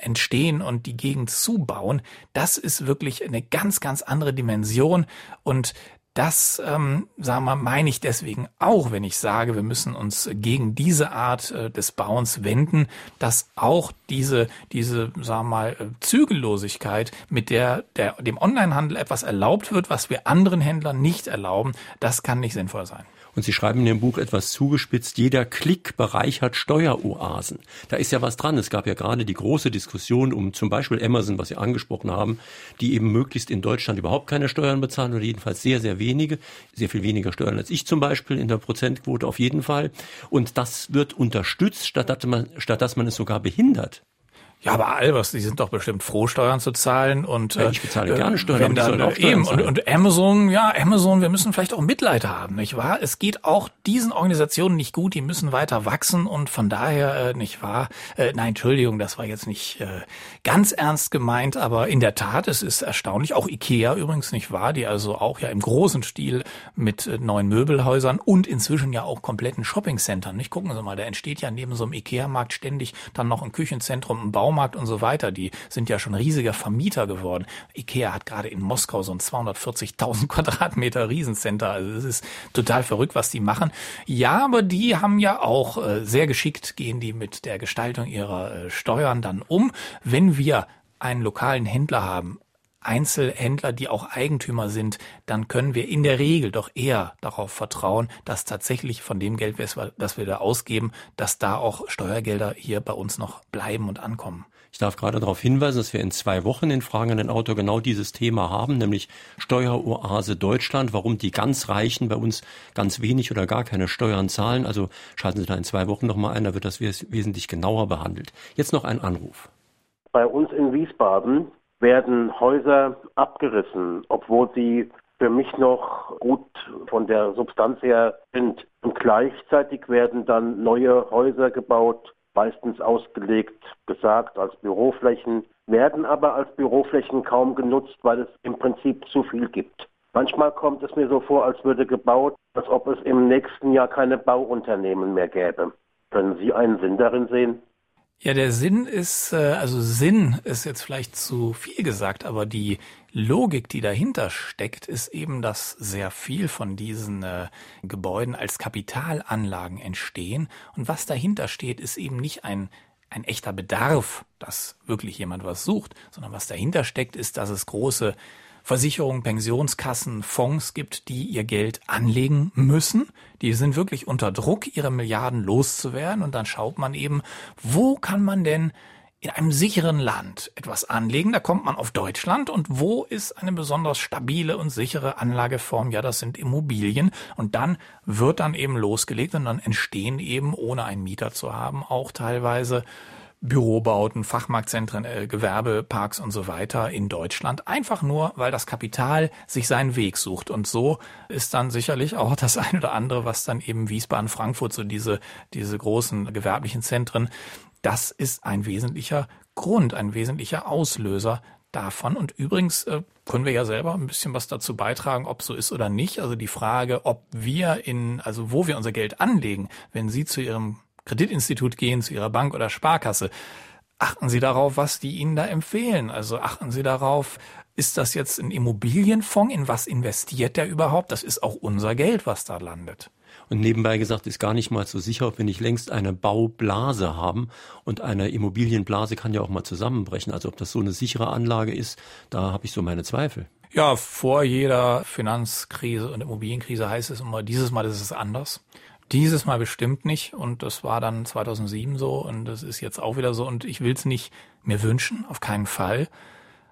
entstehen und die Gegend zubauen, das ist wirklich eine ganz, ganz andere Dimension und das, ähm, sagen wir, meine ich deswegen auch, wenn ich sage, wir müssen uns gegen diese Art äh, des Bauens wenden, dass auch diese, diese, sagen wir mal, äh, Zügellosigkeit, mit der, der dem Onlinehandel etwas erlaubt wird, was wir anderen Händlern nicht erlauben, das kann nicht sinnvoll sein. Und Sie schreiben in dem Buch etwas zugespitzt, jeder Klick bereichert Steueroasen. Da ist ja was dran. Es gab ja gerade die große Diskussion um zum Beispiel Amazon, was Sie angesprochen haben, die eben möglichst in Deutschland überhaupt keine Steuern bezahlen oder jedenfalls sehr, sehr wenige, sehr viel weniger Steuern als ich zum Beispiel in der Prozentquote auf jeden Fall. Und das wird unterstützt, statt dass man, statt dass man es sogar behindert. Ja, aber Albers, die sind doch bestimmt froh, Steuern zu zahlen und ja, ich bezahle äh, gerne Steuern. Dann, auch Steuern eben und, und, Amazon, ja, Amazon, wir müssen vielleicht auch Mitleid haben, nicht wahr? Es geht auch diesen Organisationen nicht gut, die müssen weiter wachsen und von daher, äh, nicht wahr? Äh, nein, Entschuldigung, das war jetzt nicht äh, ganz ernst gemeint, aber in der Tat, es ist erstaunlich. Auch Ikea übrigens nicht wahr, die also auch ja im großen Stil mit äh, neuen Möbelhäusern und inzwischen ja auch kompletten Shoppingcentern. Nicht gucken Sie mal, da entsteht ja neben so einem Ikea-Markt ständig dann noch ein Küchenzentrum, ein Baum Baumarkt und so weiter, die sind ja schon riesiger Vermieter geworden. Ikea hat gerade in Moskau so ein 240.000 Quadratmeter Riesencenter. Also es ist total verrückt, was die machen. Ja, aber die haben ja auch äh, sehr geschickt, gehen die mit der Gestaltung ihrer äh, Steuern dann um. Wenn wir einen lokalen Händler haben, Einzelhändler, die auch Eigentümer sind, dann können wir in der Regel doch eher darauf vertrauen, dass tatsächlich von dem Geld, das wir da ausgeben, dass da auch Steuergelder hier bei uns noch bleiben und ankommen. Ich darf gerade darauf hinweisen, dass wir in zwei Wochen in Fragen an den Autor genau dieses Thema haben, nämlich Steueroase Deutschland, warum die ganz Reichen bei uns ganz wenig oder gar keine Steuern zahlen. Also schalten Sie da in zwei Wochen nochmal ein, da wird das wesentlich genauer behandelt. Jetzt noch ein Anruf. Bei uns in Wiesbaden werden Häuser abgerissen, obwohl sie für mich noch gut von der Substanz her sind. Und gleichzeitig werden dann neue Häuser gebaut, meistens ausgelegt, gesagt als Büroflächen, werden aber als Büroflächen kaum genutzt, weil es im Prinzip zu viel gibt. Manchmal kommt es mir so vor, als würde gebaut, als ob es im nächsten Jahr keine Bauunternehmen mehr gäbe. Können Sie einen Sinn darin sehen? Ja, der Sinn ist, äh, also Sinn ist jetzt vielleicht zu viel gesagt, aber die Logik, die dahinter steckt, ist eben, dass sehr viel von diesen äh, Gebäuden als Kapitalanlagen entstehen. Und was dahinter steht, ist eben nicht ein ein echter Bedarf, dass wirklich jemand was sucht, sondern was dahinter steckt, ist, dass es große Versicherungen, Pensionskassen, Fonds gibt, die ihr Geld anlegen müssen. Die sind wirklich unter Druck, ihre Milliarden loszuwerden. Und dann schaut man eben, wo kann man denn in einem sicheren Land etwas anlegen, da kommt man auf Deutschland. Und wo ist eine besonders stabile und sichere Anlageform? Ja, das sind Immobilien. Und dann wird dann eben losgelegt und dann entstehen eben, ohne einen Mieter zu haben, auch teilweise Bürobauten, Fachmarktzentren, äh, Gewerbeparks und so weiter in Deutschland. Einfach nur, weil das Kapital sich seinen Weg sucht. Und so ist dann sicherlich auch das eine oder andere, was dann eben Wiesbaden, Frankfurt, so diese, diese großen gewerblichen Zentren, das ist ein wesentlicher Grund, ein wesentlicher Auslöser davon. Und übrigens äh, können wir ja selber ein bisschen was dazu beitragen, ob so ist oder nicht. Also die Frage, ob wir in, also wo wir unser Geld anlegen, wenn Sie zu Ihrem Kreditinstitut gehen, zu Ihrer Bank oder Sparkasse, achten Sie darauf, was die Ihnen da empfehlen. Also achten Sie darauf, ist das jetzt ein Immobilienfonds? In was investiert der überhaupt? Das ist auch unser Geld, was da landet. Und nebenbei gesagt ist gar nicht mal so sicher, ob wir nicht längst eine Baublase haben. Und eine Immobilienblase kann ja auch mal zusammenbrechen. Also ob das so eine sichere Anlage ist, da habe ich so meine Zweifel. Ja, vor jeder Finanzkrise und Immobilienkrise heißt es immer, dieses Mal ist es anders. Dieses Mal bestimmt nicht. Und das war dann 2007 so. Und das ist jetzt auch wieder so. Und ich will es nicht mir wünschen, auf keinen Fall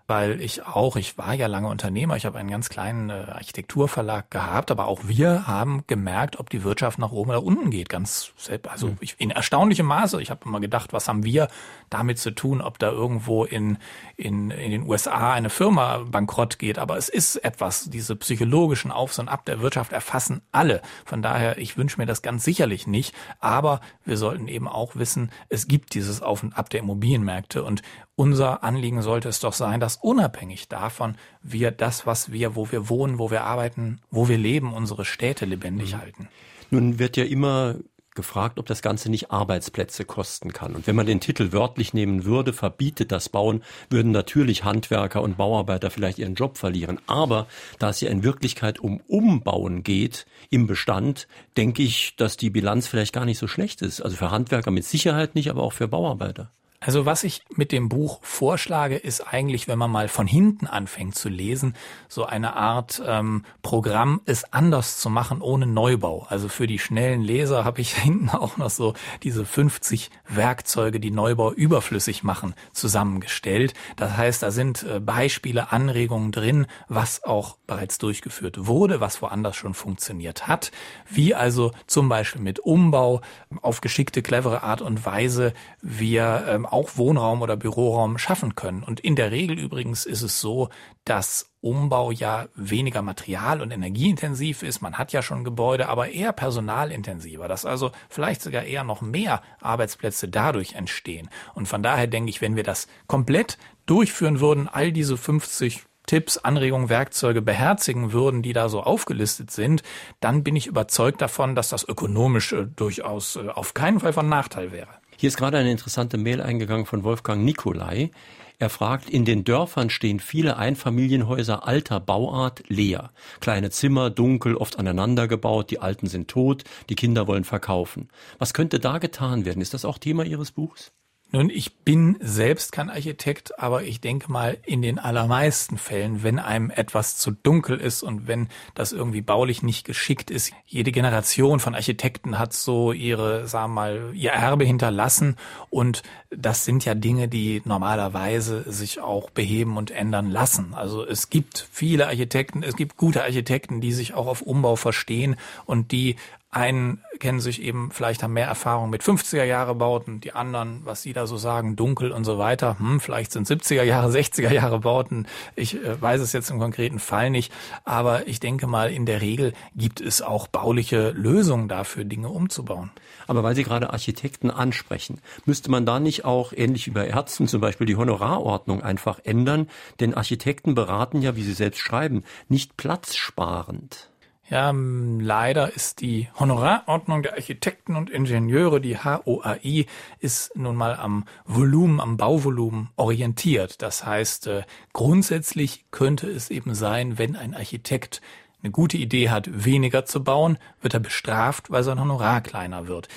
weil ich auch, ich war ja lange Unternehmer, ich habe einen ganz kleinen äh, Architekturverlag gehabt, aber auch wir haben gemerkt, ob die Wirtschaft nach oben oder unten geht, ganz selbst, also hm. ich, in erstaunlichem Maße. Ich habe immer gedacht, was haben wir damit zu tun, ob da irgendwo in, in, in den USA eine Firma bankrott geht, aber es ist etwas, diese psychologischen Aufs und Ab der Wirtschaft erfassen alle. Von daher, ich wünsche mir das ganz sicherlich nicht, aber wir sollten eben auch wissen, es gibt dieses Auf und Ab der Immobilienmärkte und unser Anliegen sollte es doch sein, dass unabhängig davon wir das, was wir, wo wir wohnen, wo wir arbeiten, wo wir leben, unsere Städte lebendig mhm. halten. Nun wird ja immer gefragt, ob das Ganze nicht Arbeitsplätze kosten kann. Und wenn man den Titel wörtlich nehmen würde, verbietet das Bauen, würden natürlich Handwerker und Bauarbeiter vielleicht ihren Job verlieren. Aber da es ja in Wirklichkeit um Umbauen geht im Bestand, denke ich, dass die Bilanz vielleicht gar nicht so schlecht ist. Also für Handwerker mit Sicherheit nicht, aber auch für Bauarbeiter. Also was ich mit dem Buch vorschlage, ist eigentlich, wenn man mal von hinten anfängt zu lesen, so eine Art ähm, Programm, es anders zu machen ohne Neubau. Also für die schnellen Leser habe ich hinten auch noch so diese 50 Werkzeuge, die Neubau überflüssig machen, zusammengestellt. Das heißt, da sind äh, Beispiele, Anregungen drin, was auch bereits durchgeführt wurde, was woanders schon funktioniert hat, wie also zum Beispiel mit Umbau auf geschickte, clevere Art und Weise wir ähm, auch Wohnraum oder Büroraum schaffen können. Und in der Regel übrigens ist es so, dass Umbau ja weniger material- und energieintensiv ist. Man hat ja schon Gebäude, aber eher personalintensiver, dass also vielleicht sogar eher noch mehr Arbeitsplätze dadurch entstehen. Und von daher denke ich, wenn wir das komplett durchführen würden, all diese 50 Tipps, Anregungen, Werkzeuge beherzigen würden, die da so aufgelistet sind, dann bin ich überzeugt davon, dass das ökonomisch durchaus äh, auf keinen Fall von Nachteil wäre. Hier ist gerade eine interessante Mail eingegangen von Wolfgang Nikolai. Er fragt, in den Dörfern stehen viele Einfamilienhäuser alter Bauart leer. Kleine Zimmer, dunkel, oft aneinander gebaut, die Alten sind tot, die Kinder wollen verkaufen. Was könnte da getan werden? Ist das auch Thema Ihres Buchs? Nun, ich bin selbst kein Architekt, aber ich denke mal, in den allermeisten Fällen, wenn einem etwas zu dunkel ist und wenn das irgendwie baulich nicht geschickt ist, jede Generation von Architekten hat so ihre, sagen wir mal, ihr Erbe hinterlassen und das sind ja Dinge, die normalerweise sich auch beheben und ändern lassen. Also es gibt viele Architekten, es gibt gute Architekten, die sich auch auf Umbau verstehen und die einen kennen sich eben, vielleicht haben mehr Erfahrung mit 50er Jahre Bauten, die anderen, was sie da so sagen, dunkel und so weiter. Hm, vielleicht sind 70er Jahre, 60er Jahre Bauten. Ich äh, weiß es jetzt im konkreten Fall nicht. Aber ich denke mal, in der Regel gibt es auch bauliche Lösungen dafür, Dinge umzubauen. Aber weil Sie gerade Architekten ansprechen, müsste man da nicht auch, ähnlich wie bei Ärzten zum Beispiel, die Honorarordnung einfach ändern? Denn Architekten beraten ja, wie Sie selbst schreiben, nicht platzsparend. Ja, leider ist die Honorarordnung der Architekten und Ingenieure, die HOAI, ist nun mal am Volumen, am Bauvolumen orientiert. Das heißt, äh, grundsätzlich könnte es eben sein, wenn ein Architekt eine gute Idee hat, weniger zu bauen, wird er bestraft, weil sein Honorar kleiner wird.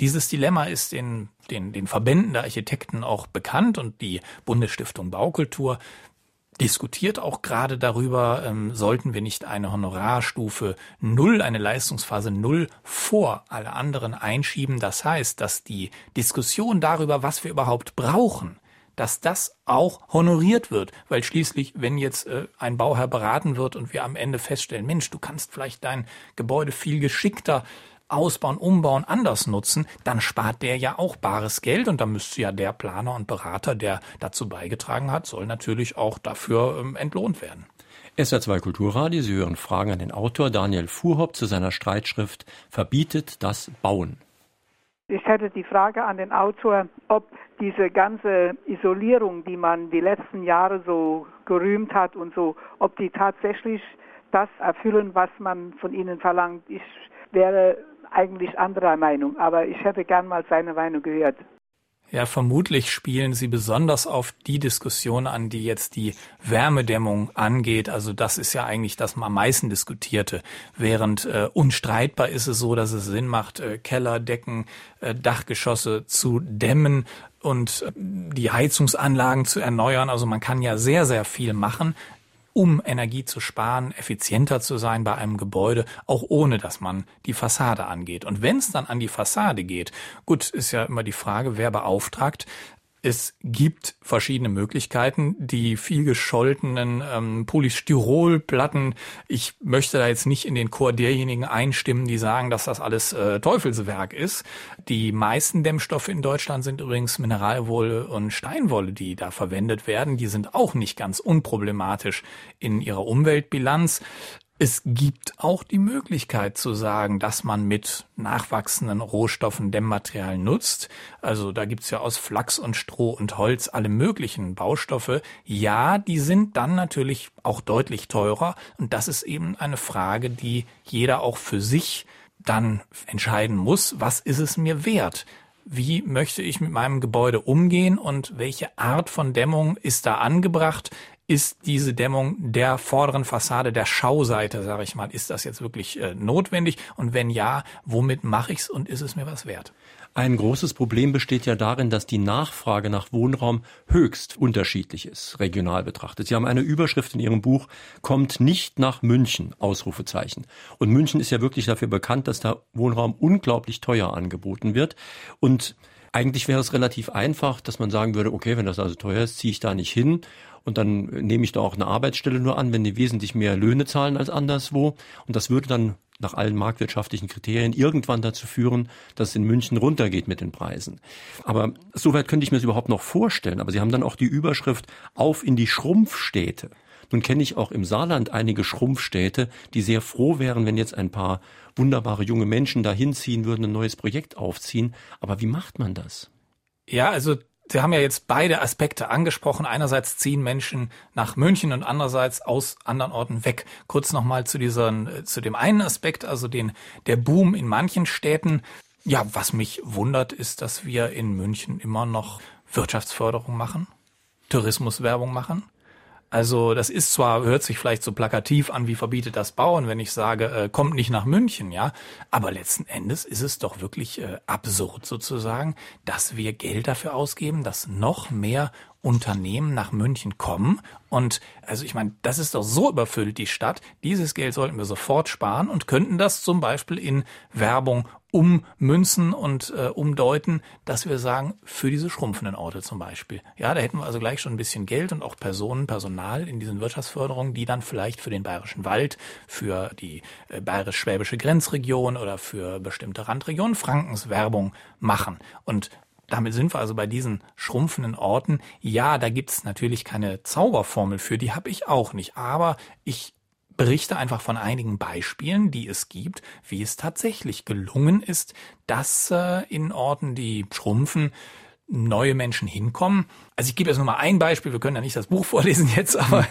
Dieses Dilemma ist den, den, den Verbänden der Architekten auch bekannt und die Bundesstiftung Baukultur diskutiert auch gerade darüber, ähm, sollten wir nicht eine Honorarstufe Null, eine Leistungsphase Null vor alle anderen einschieben. Das heißt, dass die Diskussion darüber, was wir überhaupt brauchen, dass das auch honoriert wird. Weil schließlich, wenn jetzt äh, ein Bauherr beraten wird und wir am Ende feststellen, Mensch, du kannst vielleicht dein Gebäude viel geschickter ausbauen, umbauen, anders nutzen, dann spart der ja auch bares Geld und dann müsste ja der Planer und Berater, der dazu beigetragen hat, soll natürlich auch dafür ähm, entlohnt werden. SR2 Kulturradio, Sie hören Fragen an den Autor Daniel Fuhrhopp zu seiner Streitschrift Verbietet das Bauen. Ich hätte die Frage an den Autor, ob diese ganze Isolierung, die man die letzten Jahre so gerühmt hat und so, ob die tatsächlich das erfüllen, was man von ihnen verlangt. Ich wäre eigentlich anderer Meinung, aber ich hätte gern mal seine Meinung gehört. Ja, vermutlich spielen sie besonders auf die Diskussion an, die jetzt die Wärmedämmung angeht. Also das ist ja eigentlich das am meisten diskutierte. Während äh, unstreitbar ist es so, dass es Sinn macht, äh, Keller, Decken, äh, Dachgeschosse zu dämmen und äh, die Heizungsanlagen zu erneuern. Also man kann ja sehr, sehr viel machen um Energie zu sparen, effizienter zu sein bei einem Gebäude, auch ohne dass man die Fassade angeht. Und wenn es dann an die Fassade geht, gut, ist ja immer die Frage, wer beauftragt es gibt verschiedene Möglichkeiten. Die viel gescholtenen ähm, Polystyrolplatten, ich möchte da jetzt nicht in den Chor derjenigen einstimmen, die sagen, dass das alles äh, Teufelswerk ist. Die meisten Dämmstoffe in Deutschland sind übrigens Mineralwolle und Steinwolle, die da verwendet werden. Die sind auch nicht ganz unproblematisch in ihrer Umweltbilanz. Es gibt auch die Möglichkeit zu sagen, dass man mit nachwachsenden Rohstoffen Dämmmaterial nutzt. Also da gibt's ja aus Flachs und Stroh und Holz alle möglichen Baustoffe. Ja, die sind dann natürlich auch deutlich teurer. Und das ist eben eine Frage, die jeder auch für sich dann entscheiden muss. Was ist es mir wert? wie möchte ich mit meinem Gebäude umgehen und welche Art von Dämmung ist da angebracht? ist diese Dämmung der vorderen Fassade, der Schauseite, sage ich mal, ist das jetzt wirklich äh, notwendig? Und wenn ja, womit mache ich's und ist es mir was wert? Ein großes Problem besteht ja darin, dass die Nachfrage nach Wohnraum höchst unterschiedlich ist, regional betrachtet. Sie haben eine Überschrift in Ihrem Buch, kommt nicht nach München, Ausrufezeichen. Und München ist ja wirklich dafür bekannt, dass da Wohnraum unglaublich teuer angeboten wird. Und eigentlich wäre es relativ einfach, dass man sagen würde, okay, wenn das also teuer ist, ziehe ich da nicht hin und dann nehme ich da auch eine Arbeitsstelle nur an, wenn die wesentlich mehr Löhne zahlen als anderswo. Und das würde dann nach allen marktwirtschaftlichen Kriterien irgendwann dazu führen, dass es in München runtergeht mit den Preisen. Aber soweit könnte ich mir das überhaupt noch vorstellen. Aber Sie haben dann auch die Überschrift auf in die Schrumpfstädte. Nun kenne ich auch im Saarland einige Schrumpfstädte, die sehr froh wären, wenn jetzt ein paar wunderbare junge Menschen da hinziehen würden, ein neues Projekt aufziehen. Aber wie macht man das? Ja, also Sie haben ja jetzt beide Aspekte angesprochen. Einerseits ziehen Menschen nach München und andererseits aus anderen Orten weg. Kurz nochmal zu diesem, äh, zu dem einen Aspekt, also den, der Boom in manchen Städten. Ja, was mich wundert, ist, dass wir in München immer noch Wirtschaftsförderung machen, Tourismuswerbung machen. Also das ist zwar, hört sich vielleicht so plakativ an, wie verbietet das Bauen, wenn ich sage, äh, kommt nicht nach München, ja, aber letzten Endes ist es doch wirklich äh, absurd sozusagen, dass wir Geld dafür ausgeben, dass noch mehr Unternehmen nach München kommen. Und also ich meine, das ist doch so überfüllt, die Stadt. Dieses Geld sollten wir sofort sparen und könnten das zum Beispiel in Werbung ummünzen und äh, umdeuten, dass wir sagen, für diese schrumpfenden Orte zum Beispiel. Ja, da hätten wir also gleich schon ein bisschen Geld und auch Personen, Personal in diesen Wirtschaftsförderungen, die dann vielleicht für den Bayerischen Wald, für die äh, bayerisch-schwäbische Grenzregion oder für bestimmte Randregionen Frankens Werbung machen. Und damit sind wir also bei diesen schrumpfenden Orten. Ja, da gibt's natürlich keine Zauberformel für, die habe ich auch nicht. Aber ich berichte einfach von einigen Beispielen, die es gibt, wie es tatsächlich gelungen ist, dass äh, in Orten, die schrumpfen, neue Menschen hinkommen. Also ich gebe jetzt nur mal ein Beispiel, wir können ja nicht das Buch vorlesen jetzt, aber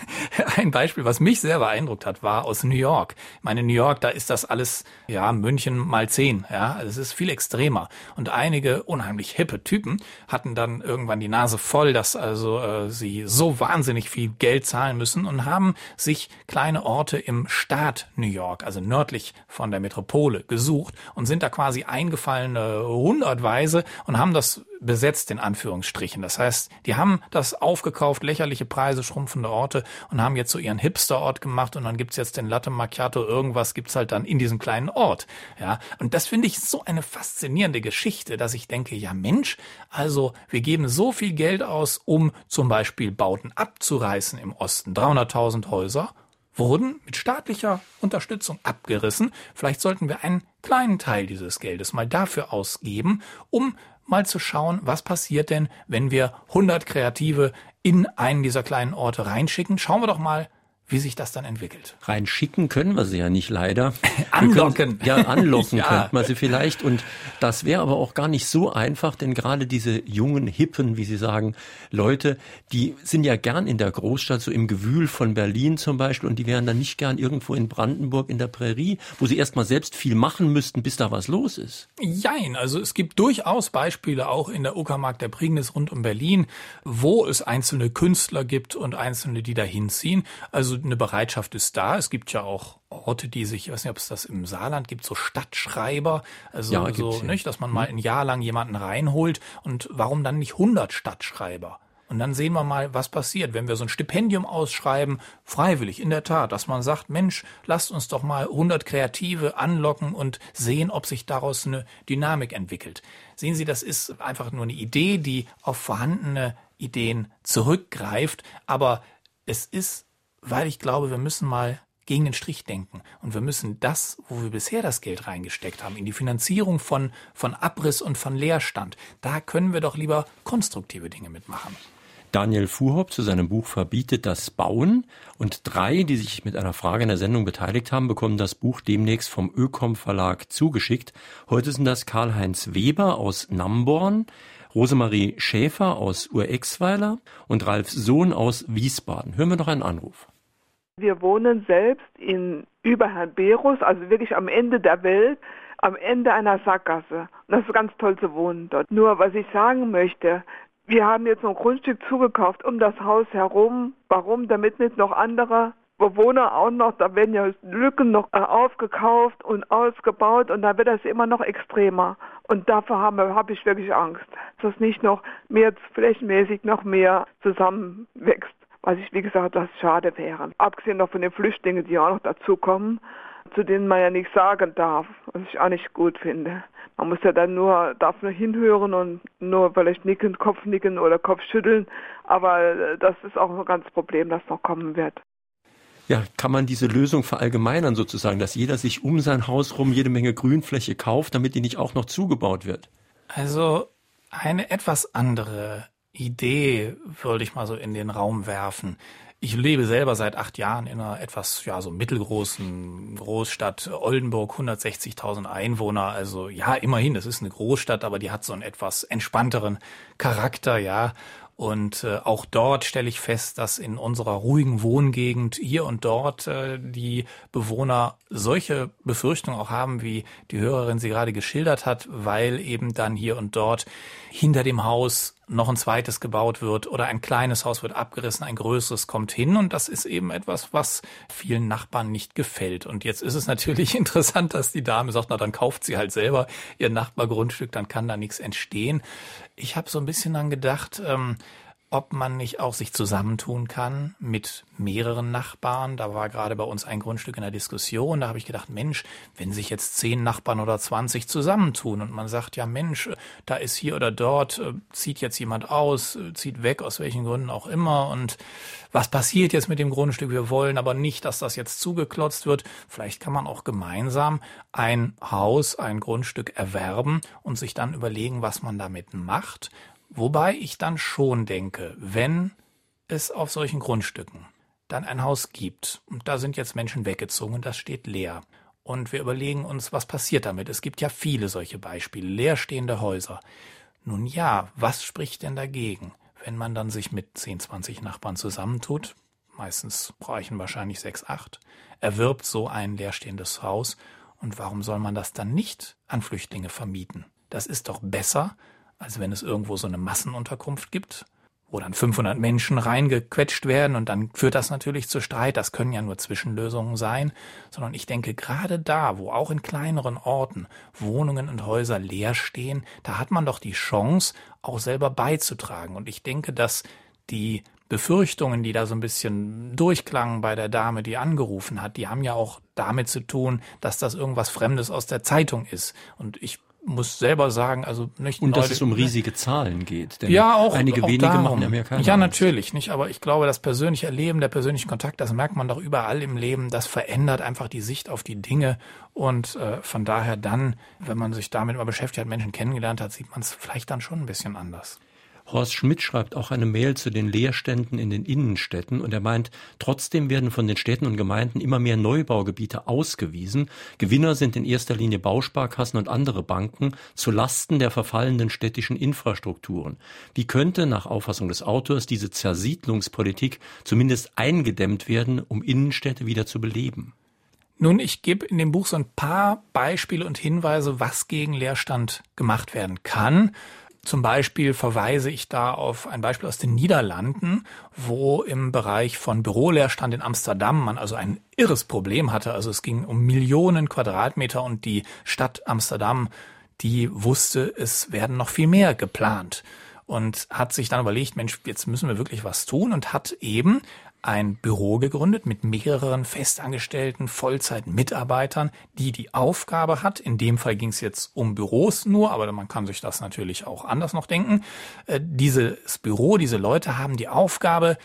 ein Beispiel, was mich sehr beeindruckt hat, war aus New York. Ich meine, New York, da ist das alles, ja, München mal zehn, ja, also es ist viel extremer. Und einige unheimlich hippe Typen hatten dann irgendwann die Nase voll, dass also äh, sie so wahnsinnig viel Geld zahlen müssen und haben sich kleine Orte im Staat New York, also nördlich von der Metropole, gesucht und sind da quasi eingefallene hundertweise und haben das besetzt in Anführungsstrichen. Das heißt, die haben das aufgekauft, lächerliche Preise, schrumpfende Orte und haben jetzt so ihren Hipster-Ort gemacht und dann gibt's jetzt den Latte Macchiato, irgendwas gibt's halt dann in diesem kleinen Ort. Ja, und das finde ich so eine faszinierende Geschichte, dass ich denke, ja Mensch, also wir geben so viel Geld aus, um zum Beispiel Bauten abzureißen im Osten, 300.000 Häuser wurden mit staatlicher Unterstützung abgerissen. Vielleicht sollten wir einen kleinen Teil dieses Geldes mal dafür ausgeben, um mal zu schauen, was passiert denn, wenn wir 100 Kreative in einen dieser kleinen Orte reinschicken. Schauen wir doch mal, wie sich das dann entwickelt. Reinschicken können wir sie ja nicht leider. anlocken. Können, ja, anlocken ja. könnte man sie vielleicht. Und das wäre aber auch gar nicht so einfach, denn gerade diese jungen, hippen, wie Sie sagen, Leute, die sind ja gern in der Großstadt, so im Gewühl von Berlin zum Beispiel, und die wären dann nicht gern irgendwo in Brandenburg in der Prärie, wo sie erstmal selbst viel machen müssten, bis da was los ist. Jein, also es gibt durchaus Beispiele auch in der Uckermark der Prignitz rund um Berlin, wo es einzelne Künstler gibt und einzelne, die da hinziehen. Also eine Bereitschaft ist da. Es gibt ja auch Orte, die sich, ich weiß nicht, ob es das im Saarland gibt, so Stadtschreiber, also ja, so, nicht, dass man mal mhm. ein Jahr lang jemanden reinholt und warum dann nicht 100 Stadtschreiber? Und dann sehen wir mal, was passiert, wenn wir so ein Stipendium ausschreiben, freiwillig, in der Tat, dass man sagt, Mensch, lasst uns doch mal 100 Kreative anlocken und sehen, ob sich daraus eine Dynamik entwickelt. Sehen Sie, das ist einfach nur eine Idee, die auf vorhandene Ideen zurückgreift, aber es ist weil ich glaube, wir müssen mal gegen den Strich denken. Und wir müssen das, wo wir bisher das Geld reingesteckt haben, in die Finanzierung von, von Abriss und von Leerstand, da können wir doch lieber konstruktive Dinge mitmachen. Daniel Fuhrhopp zu seinem Buch Verbietet das Bauen. Und drei, die sich mit einer Frage in der Sendung beteiligt haben, bekommen das Buch demnächst vom Ökom Verlag zugeschickt. Heute sind das Karl-Heinz Weber aus Namborn, Rosemarie Schäfer aus Urexweiler und Ralf Sohn aus Wiesbaden. Hören wir noch einen Anruf. Wir wohnen selbst in über Herrn Berus, also wirklich am Ende der Welt, am Ende einer Sackgasse. Und das ist ganz toll zu wohnen dort. Nur was ich sagen möchte, wir haben jetzt ein Grundstück zugekauft um das Haus herum. Warum? Damit nicht noch andere Bewohner auch noch, da werden ja Lücken noch äh, aufgekauft und ausgebaut und da wird das immer noch extremer. Und dafür habe hab ich wirklich Angst, dass das nicht noch mehr flächenmäßig noch mehr zusammenwächst was ich, wie gesagt, das schade wäre. Abgesehen noch von den Flüchtlingen, die auch noch dazukommen, zu denen man ja nichts sagen darf, was ich auch nicht gut finde. Man muss ja dann nur, darf nur hinhören und nur vielleicht nicken, Kopf nicken oder Kopf schütteln, aber das ist auch ein ganz Problem, das noch kommen wird. Ja, kann man diese Lösung verallgemeinern sozusagen, dass jeder sich um sein Haus rum jede Menge Grünfläche kauft, damit die nicht auch noch zugebaut wird? Also eine etwas andere Idee würde ich mal so in den Raum werfen. Ich lebe selber seit acht Jahren in einer etwas, ja, so mittelgroßen Großstadt Oldenburg, 160.000 Einwohner. Also, ja, immerhin, das ist eine Großstadt, aber die hat so einen etwas entspannteren Charakter, ja. Und äh, auch dort stelle ich fest, dass in unserer ruhigen Wohngegend hier und dort äh, die Bewohner solche Befürchtungen auch haben, wie die Hörerin sie gerade geschildert hat, weil eben dann hier und dort hinter dem Haus noch ein zweites gebaut wird oder ein kleines Haus wird abgerissen, ein größeres kommt hin und das ist eben etwas, was vielen Nachbarn nicht gefällt. Und jetzt ist es natürlich interessant, dass die Dame sagt, na dann kauft sie halt selber ihr Nachbargrundstück, dann kann da nichts entstehen. Ich habe so ein bisschen dann gedacht, ähm, ob man nicht auch sich zusammentun kann mit mehreren Nachbarn. Da war gerade bei uns ein Grundstück in der Diskussion. Da habe ich gedacht, Mensch, wenn sich jetzt zehn Nachbarn oder zwanzig zusammentun und man sagt, ja Mensch, da ist hier oder dort, äh, zieht jetzt jemand aus, äh, zieht weg, aus welchen Gründen auch immer. Und was passiert jetzt mit dem Grundstück? Wir wollen aber nicht, dass das jetzt zugeklotzt wird. Vielleicht kann man auch gemeinsam ein Haus, ein Grundstück erwerben und sich dann überlegen, was man damit macht Wobei ich dann schon denke, wenn es auf solchen Grundstücken dann ein Haus gibt und da sind jetzt Menschen weggezogen und das steht leer und wir überlegen uns, was passiert damit. Es gibt ja viele solche Beispiele, leerstehende Häuser. Nun ja, was spricht denn dagegen, wenn man dann sich mit 10, 20 Nachbarn zusammentut? Meistens reichen wahrscheinlich 6, 8, erwirbt so ein leerstehendes Haus und warum soll man das dann nicht an Flüchtlinge vermieten? Das ist doch besser, als wenn es irgendwo so eine Massenunterkunft gibt, wo dann 500 Menschen reingequetscht werden und dann führt das natürlich zu Streit. Das können ja nur Zwischenlösungen sein, sondern ich denke, gerade da, wo auch in kleineren Orten Wohnungen und Häuser leer stehen, da hat man doch die Chance, auch selber beizutragen. Und ich denke, dass die Befürchtungen, die da so ein bisschen durchklangen bei der Dame, die angerufen hat, die haben ja auch damit zu tun, dass das irgendwas Fremdes aus der Zeitung ist. Und ich muss selber sagen, also nicht und dass es um riesige Zahlen geht. Denn ja, auch einige auch wenige darum. machen ja mehr keine Ja, natürlich nicht, aber ich glaube, das persönliche Erleben, der persönliche Kontakt, das merkt man doch überall im Leben. Das verändert einfach die Sicht auf die Dinge und äh, von daher dann, wenn man sich damit mal beschäftigt hat, Menschen kennengelernt hat, sieht man es vielleicht dann schon ein bisschen anders. Horst Schmidt schreibt auch eine Mail zu den Leerständen in den Innenstädten und er meint, trotzdem werden von den Städten und Gemeinden immer mehr Neubaugebiete ausgewiesen. Gewinner sind in erster Linie Bausparkassen und andere Banken zu Lasten der verfallenden städtischen Infrastrukturen. Wie könnte nach Auffassung des Autors diese Zersiedlungspolitik zumindest eingedämmt werden, um Innenstädte wieder zu beleben? Nun, ich gebe in dem Buch so ein paar Beispiele und Hinweise, was gegen Leerstand gemacht werden kann. Zum Beispiel verweise ich da auf ein Beispiel aus den Niederlanden, wo im Bereich von Büroleerstand in Amsterdam man also ein irres Problem hatte. Also es ging um Millionen Quadratmeter und die Stadt Amsterdam, die wusste, es werden noch viel mehr geplant und hat sich dann überlegt, Mensch, jetzt müssen wir wirklich was tun und hat eben ein Büro gegründet mit mehreren festangestellten Vollzeitmitarbeitern, die die Aufgabe hat, in dem Fall ging es jetzt um Büros nur, aber man kann sich das natürlich auch anders noch denken, äh, dieses Büro, diese Leute haben die Aufgabe,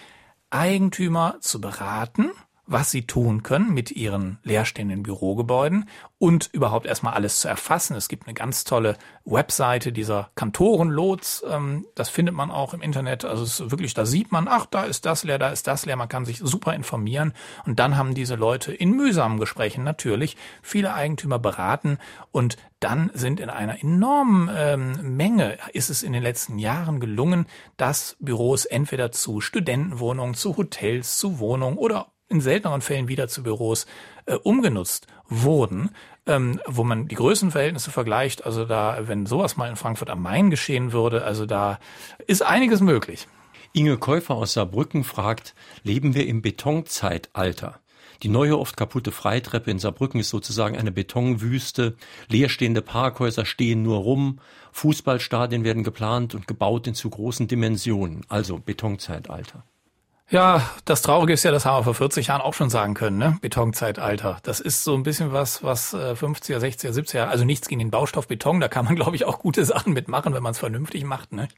Eigentümer zu beraten was sie tun können mit ihren leerstehenden Bürogebäuden und überhaupt erstmal alles zu erfassen. Es gibt eine ganz tolle Webseite dieser Kantorenlots, ähm, das findet man auch im Internet. Also es ist wirklich, da sieht man, ach, da ist das leer, da ist das leer. Man kann sich super informieren und dann haben diese Leute in mühsamen Gesprächen natürlich viele Eigentümer beraten und dann sind in einer enormen ähm, Menge ist es in den letzten Jahren gelungen, dass Büros entweder zu Studentenwohnungen, zu Hotels, zu Wohnungen oder in selteneren Fällen wieder zu Büros äh, umgenutzt wurden, ähm, wo man die Größenverhältnisse vergleicht. Also da, wenn sowas mal in Frankfurt am Main geschehen würde, also da ist einiges möglich. Inge Käufer aus Saarbrücken fragt, leben wir im Betonzeitalter? Die neue, oft kaputte Freitreppe in Saarbrücken ist sozusagen eine Betonwüste. Leerstehende Parkhäuser stehen nur rum. Fußballstadien werden geplant und gebaut in zu großen Dimensionen. Also Betonzeitalter. Ja, das Traurige ist ja, das haben wir vor 40 Jahren auch schon sagen können, ne? Betonzeitalter. Das ist so ein bisschen was, was 50er, 60er, 70er, also nichts gegen den Baustoff Beton, da kann man, glaube ich, auch gute Sachen mitmachen, wenn man es vernünftig macht, ne?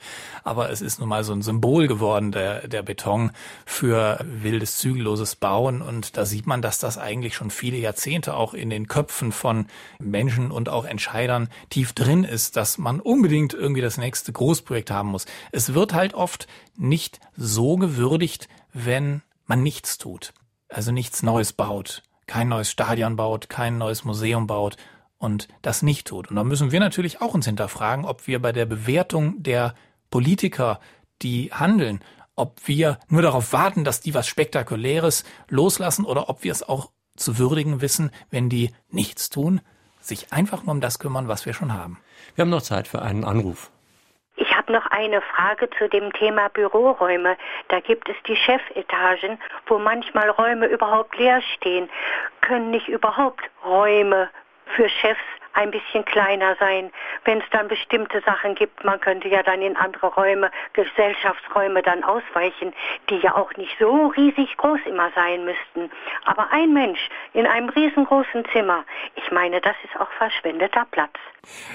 Aber es ist nun mal so ein Symbol geworden, der, der Beton für wildes, zügelloses Bauen. Und da sieht man, dass das eigentlich schon viele Jahrzehnte auch in den Köpfen von Menschen und auch Entscheidern tief drin ist, dass man unbedingt irgendwie das nächste Großprojekt haben muss. Es wird halt oft nicht so gewürdigt, wenn man nichts tut. Also nichts Neues baut, kein neues Stadion baut, kein neues Museum baut und das nicht tut. Und da müssen wir natürlich auch uns hinterfragen, ob wir bei der Bewertung der Politiker, die handeln, ob wir nur darauf warten, dass die was Spektakuläres loslassen oder ob wir es auch zu würdigen wissen, wenn die nichts tun, sich einfach nur um das kümmern, was wir schon haben. Wir haben noch Zeit für einen Anruf habe noch eine Frage zu dem Thema Büroräume. Da gibt es die Chefetagen, wo manchmal Räume überhaupt leer stehen. Können nicht überhaupt Räume für Chefs ein bisschen kleiner sein, wenn es dann bestimmte Sachen gibt. Man könnte ja dann in andere Räume, Gesellschaftsräume dann ausweichen, die ja auch nicht so riesig groß immer sein müssten. Aber ein Mensch in einem riesengroßen Zimmer, ich meine, das ist auch verschwendeter Platz.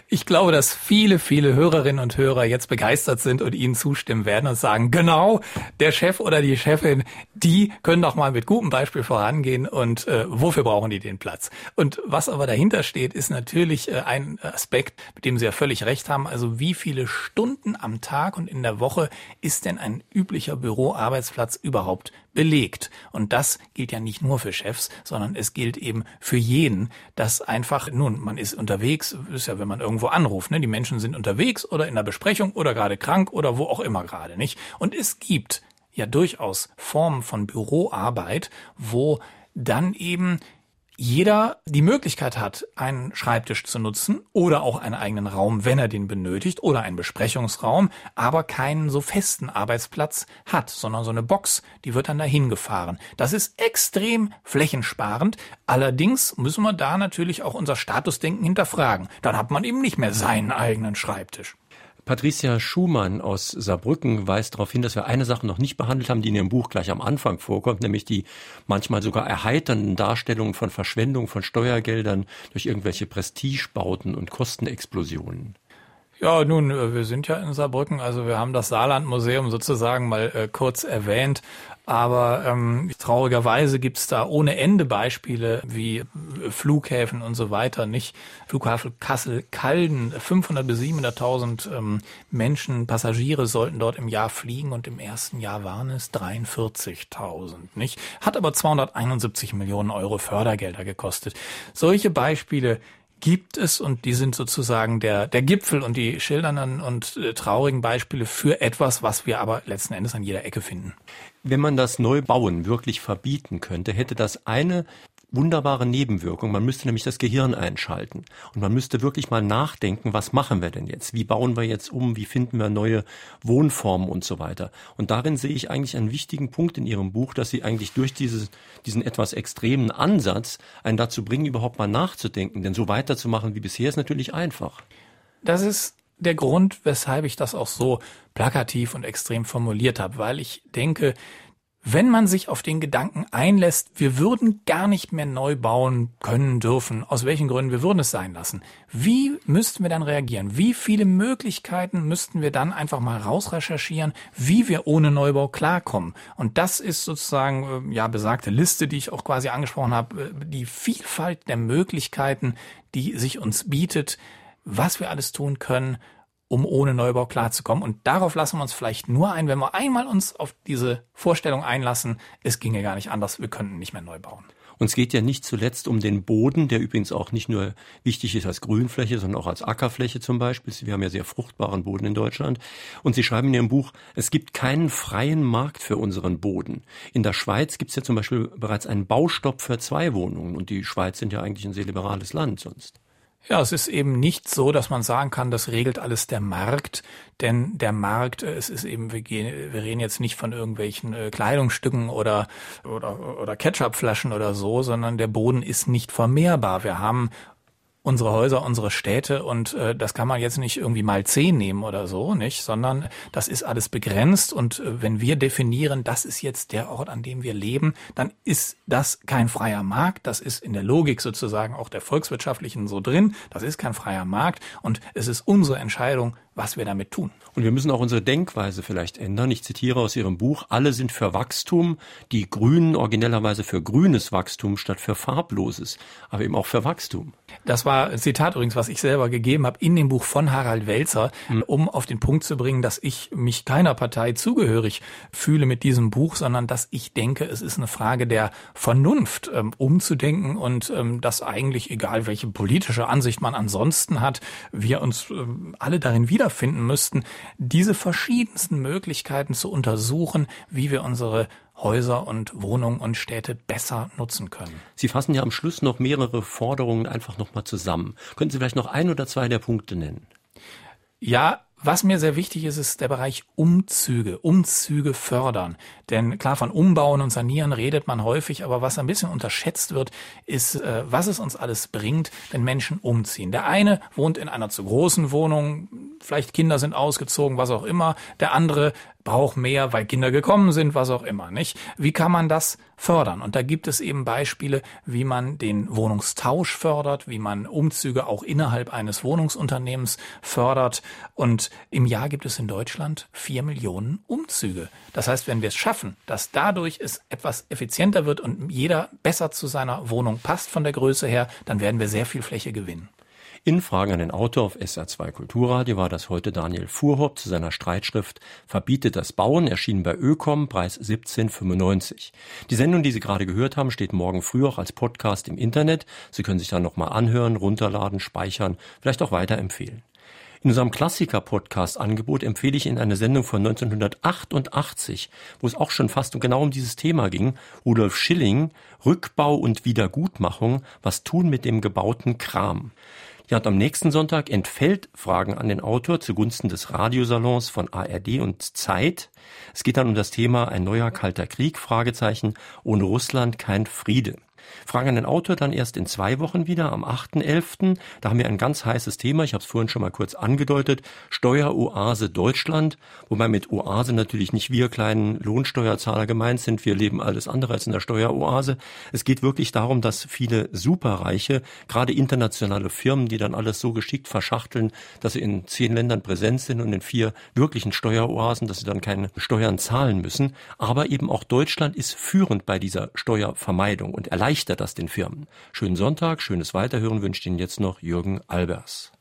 Ich glaube, dass viele, viele Hörerinnen und Hörer jetzt begeistert sind und Ihnen zustimmen werden und sagen, genau, der Chef oder die Chefin, die können doch mal mit gutem Beispiel vorangehen und äh, wofür brauchen die den Platz? Und was aber dahinter steht, ist natürlich äh, ein Aspekt, mit dem Sie ja völlig recht haben. Also wie viele Stunden am Tag und in der Woche ist denn ein üblicher Büroarbeitsplatz überhaupt belegt. Und das gilt ja nicht nur für Chefs, sondern es gilt eben für jeden, dass einfach, nun, man ist unterwegs, ist ja, wenn man irgendwo anruft, ne, die Menschen sind unterwegs oder in der Besprechung oder gerade krank oder wo auch immer gerade, nicht? Und es gibt ja durchaus Formen von Büroarbeit, wo dann eben jeder die Möglichkeit hat, einen Schreibtisch zu nutzen oder auch einen eigenen Raum, wenn er den benötigt, oder einen Besprechungsraum, aber keinen so festen Arbeitsplatz hat, sondern so eine Box, die wird dann dahin gefahren. Das ist extrem flächensparend. Allerdings müssen wir da natürlich auch unser Statusdenken hinterfragen. Dann hat man eben nicht mehr seinen eigenen Schreibtisch. Patricia Schumann aus Saarbrücken weist darauf hin, dass wir eine Sache noch nicht behandelt haben, die in ihrem Buch gleich am Anfang vorkommt, nämlich die manchmal sogar erheiternden Darstellungen von Verschwendung von Steuergeldern durch irgendwelche Prestigebauten und Kostenexplosionen. Ja, nun, äh, wir sind ja in Saarbrücken, also wir haben das Saarlandmuseum sozusagen mal äh, kurz erwähnt. Aber ähm, traurigerweise gibt's da ohne Ende Beispiele wie Flughäfen und so weiter nicht. Flughafen Kassel-Calden, 500 bis 700.000 ähm, Menschen, Passagiere sollten dort im Jahr fliegen und im ersten Jahr waren es 43.000, nicht? Hat aber 271 Millionen Euro Fördergelder gekostet. Solche Beispiele gibt es und die sind sozusagen der, der Gipfel und die schildernden und äh, traurigen Beispiele für etwas, was wir aber letzten Endes an jeder Ecke finden. Wenn man das Neubauen wirklich verbieten könnte, hätte das eine wunderbare Nebenwirkung. Man müsste nämlich das Gehirn einschalten. Und man müsste wirklich mal nachdenken, was machen wir denn jetzt? Wie bauen wir jetzt um? Wie finden wir neue Wohnformen und so weiter? Und darin sehe ich eigentlich einen wichtigen Punkt in Ihrem Buch, dass Sie eigentlich durch dieses, diesen etwas extremen Ansatz einen dazu bringen, überhaupt mal nachzudenken. Denn so weiterzumachen wie bisher ist natürlich einfach. Das ist der Grund, weshalb ich das auch so plakativ und extrem formuliert habe, weil ich denke, wenn man sich auf den Gedanken einlässt, wir würden gar nicht mehr neu bauen können dürfen, aus welchen Gründen wir würden es sein lassen, wie müssten wir dann reagieren? Wie viele Möglichkeiten müssten wir dann einfach mal rausrecherchieren, wie wir ohne Neubau klarkommen? Und das ist sozusagen, äh, ja, besagte Liste, die ich auch quasi angesprochen habe, äh, die Vielfalt der Möglichkeiten, die sich uns bietet, was wir alles tun können, um ohne Neubau klarzukommen. Und darauf lassen wir uns vielleicht nur ein, wenn wir einmal uns auf diese Vorstellung einlassen, es ginge gar nicht anders, wir könnten nicht mehr neu bauen. Und es geht ja nicht zuletzt um den Boden, der übrigens auch nicht nur wichtig ist als Grünfläche, sondern auch als Ackerfläche zum Beispiel. Wir haben ja sehr fruchtbaren Boden in Deutschland. Und Sie schreiben in Ihrem Buch, es gibt keinen freien Markt für unseren Boden. In der Schweiz gibt es ja zum Beispiel bereits einen Baustopp für zwei Wohnungen. Und die Schweiz sind ja eigentlich ein sehr liberales Land sonst. Ja, es ist eben nicht so, dass man sagen kann, das regelt alles der Markt, denn der Markt, äh, es ist eben, wir, gehen, wir reden jetzt nicht von irgendwelchen äh, Kleidungsstücken oder, oder, oder Ketchupflaschen oder so, sondern der Boden ist nicht vermehrbar. Wir haben unsere Häuser, unsere Städte und äh, das kann man jetzt nicht irgendwie mal zehn nehmen oder so, nicht, sondern das ist alles begrenzt und äh, wenn wir definieren, das ist jetzt der Ort, an dem wir leben, dann ist das kein freier Markt, das ist in der Logik sozusagen auch der volkswirtschaftlichen so drin, das ist kein freier Markt und es ist unsere Entscheidung, was wir damit tun. Und wir müssen auch unsere Denkweise vielleicht ändern. Ich zitiere aus Ihrem Buch, alle sind für Wachstum, die Grünen originellerweise für grünes Wachstum statt für farbloses, aber eben auch für Wachstum. Das war ein Zitat übrigens, was ich selber gegeben habe in dem Buch von Harald Welzer, mhm. um auf den Punkt zu bringen, dass ich mich keiner Partei zugehörig fühle mit diesem Buch, sondern dass ich denke, es ist eine Frage der Vernunft, ähm, umzudenken und ähm, dass eigentlich, egal welche politische Ansicht man ansonsten hat, wir uns ähm, alle darin wieder wiederfinden müssten, diese verschiedensten Möglichkeiten zu untersuchen, wie wir unsere Häuser und Wohnungen und Städte besser nutzen können. Sie fassen ja am Schluss noch mehrere Forderungen einfach nochmal zusammen. Können Sie vielleicht noch ein oder zwei der Punkte nennen? Ja, was mir sehr wichtig ist, ist der Bereich Umzüge, Umzüge fördern. Denn klar, von Umbauen und Sanieren redet man häufig, aber was ein bisschen unterschätzt wird, ist, äh, was es uns alles bringt, wenn Menschen umziehen. Der eine wohnt in einer zu großen Wohnung, vielleicht Kinder sind ausgezogen, was auch immer. Der andere braucht mehr, weil Kinder gekommen sind, was auch immer, nicht? Wie kann man das fördern? Und da gibt es eben Beispiele, wie man den Wohnungstausch fördert, wie man Umzüge auch innerhalb eines Wohnungsunternehmens fördert. Und im Jahr gibt es in Deutschland vier Millionen Umzüge. Das heißt, wenn wir es schaffen, dass dadurch es etwas effizienter wird und jeder besser zu seiner Wohnung passt von der Größe her, dann werden wir sehr viel Fläche gewinnen. In Fragen an den Autor auf SA2 Kulturradio war das heute Daniel Fuhrhopp zu seiner Streitschrift Verbietet das Bauen, erschienen bei Ökom, Preis 17,95. Die Sendung, die Sie gerade gehört haben, steht morgen früh auch als Podcast im Internet. Sie können sich dann nochmal anhören, runterladen, speichern, vielleicht auch weiterempfehlen. In unserem Klassiker-Podcast-Angebot empfehle ich Ihnen eine Sendung von 1988, wo es auch schon fast genau um dieses Thema ging. Rudolf Schilling, Rückbau und Wiedergutmachung, was tun mit dem gebauten Kram. Ja, und am nächsten Sonntag entfällt Fragen an den Autor zugunsten des Radiosalons von ARD und Zeit. Es geht dann um das Thema ein neuer kalter Krieg, Fragezeichen, ohne Russland kein Friede. Fragen an den Autor dann erst in zwei Wochen wieder, am 8.11. Da haben wir ein ganz heißes Thema, ich habe es vorhin schon mal kurz angedeutet, Steueroase Deutschland, wobei mit Oase natürlich nicht wir kleinen Lohnsteuerzahler gemeint sind, wir leben alles andere als in der Steueroase. Es geht wirklich darum, dass viele Superreiche, gerade internationale Firmen, die dann alles so geschickt verschachteln, dass sie in zehn Ländern präsent sind und in vier wirklichen Steueroasen, dass sie dann keine Steuern zahlen müssen. Aber eben auch Deutschland ist führend bei dieser Steuervermeidung und erleichtert das den Firmen. Schönen Sonntag, schönes Weiterhören wünscht Ihnen jetzt noch Jürgen Albers.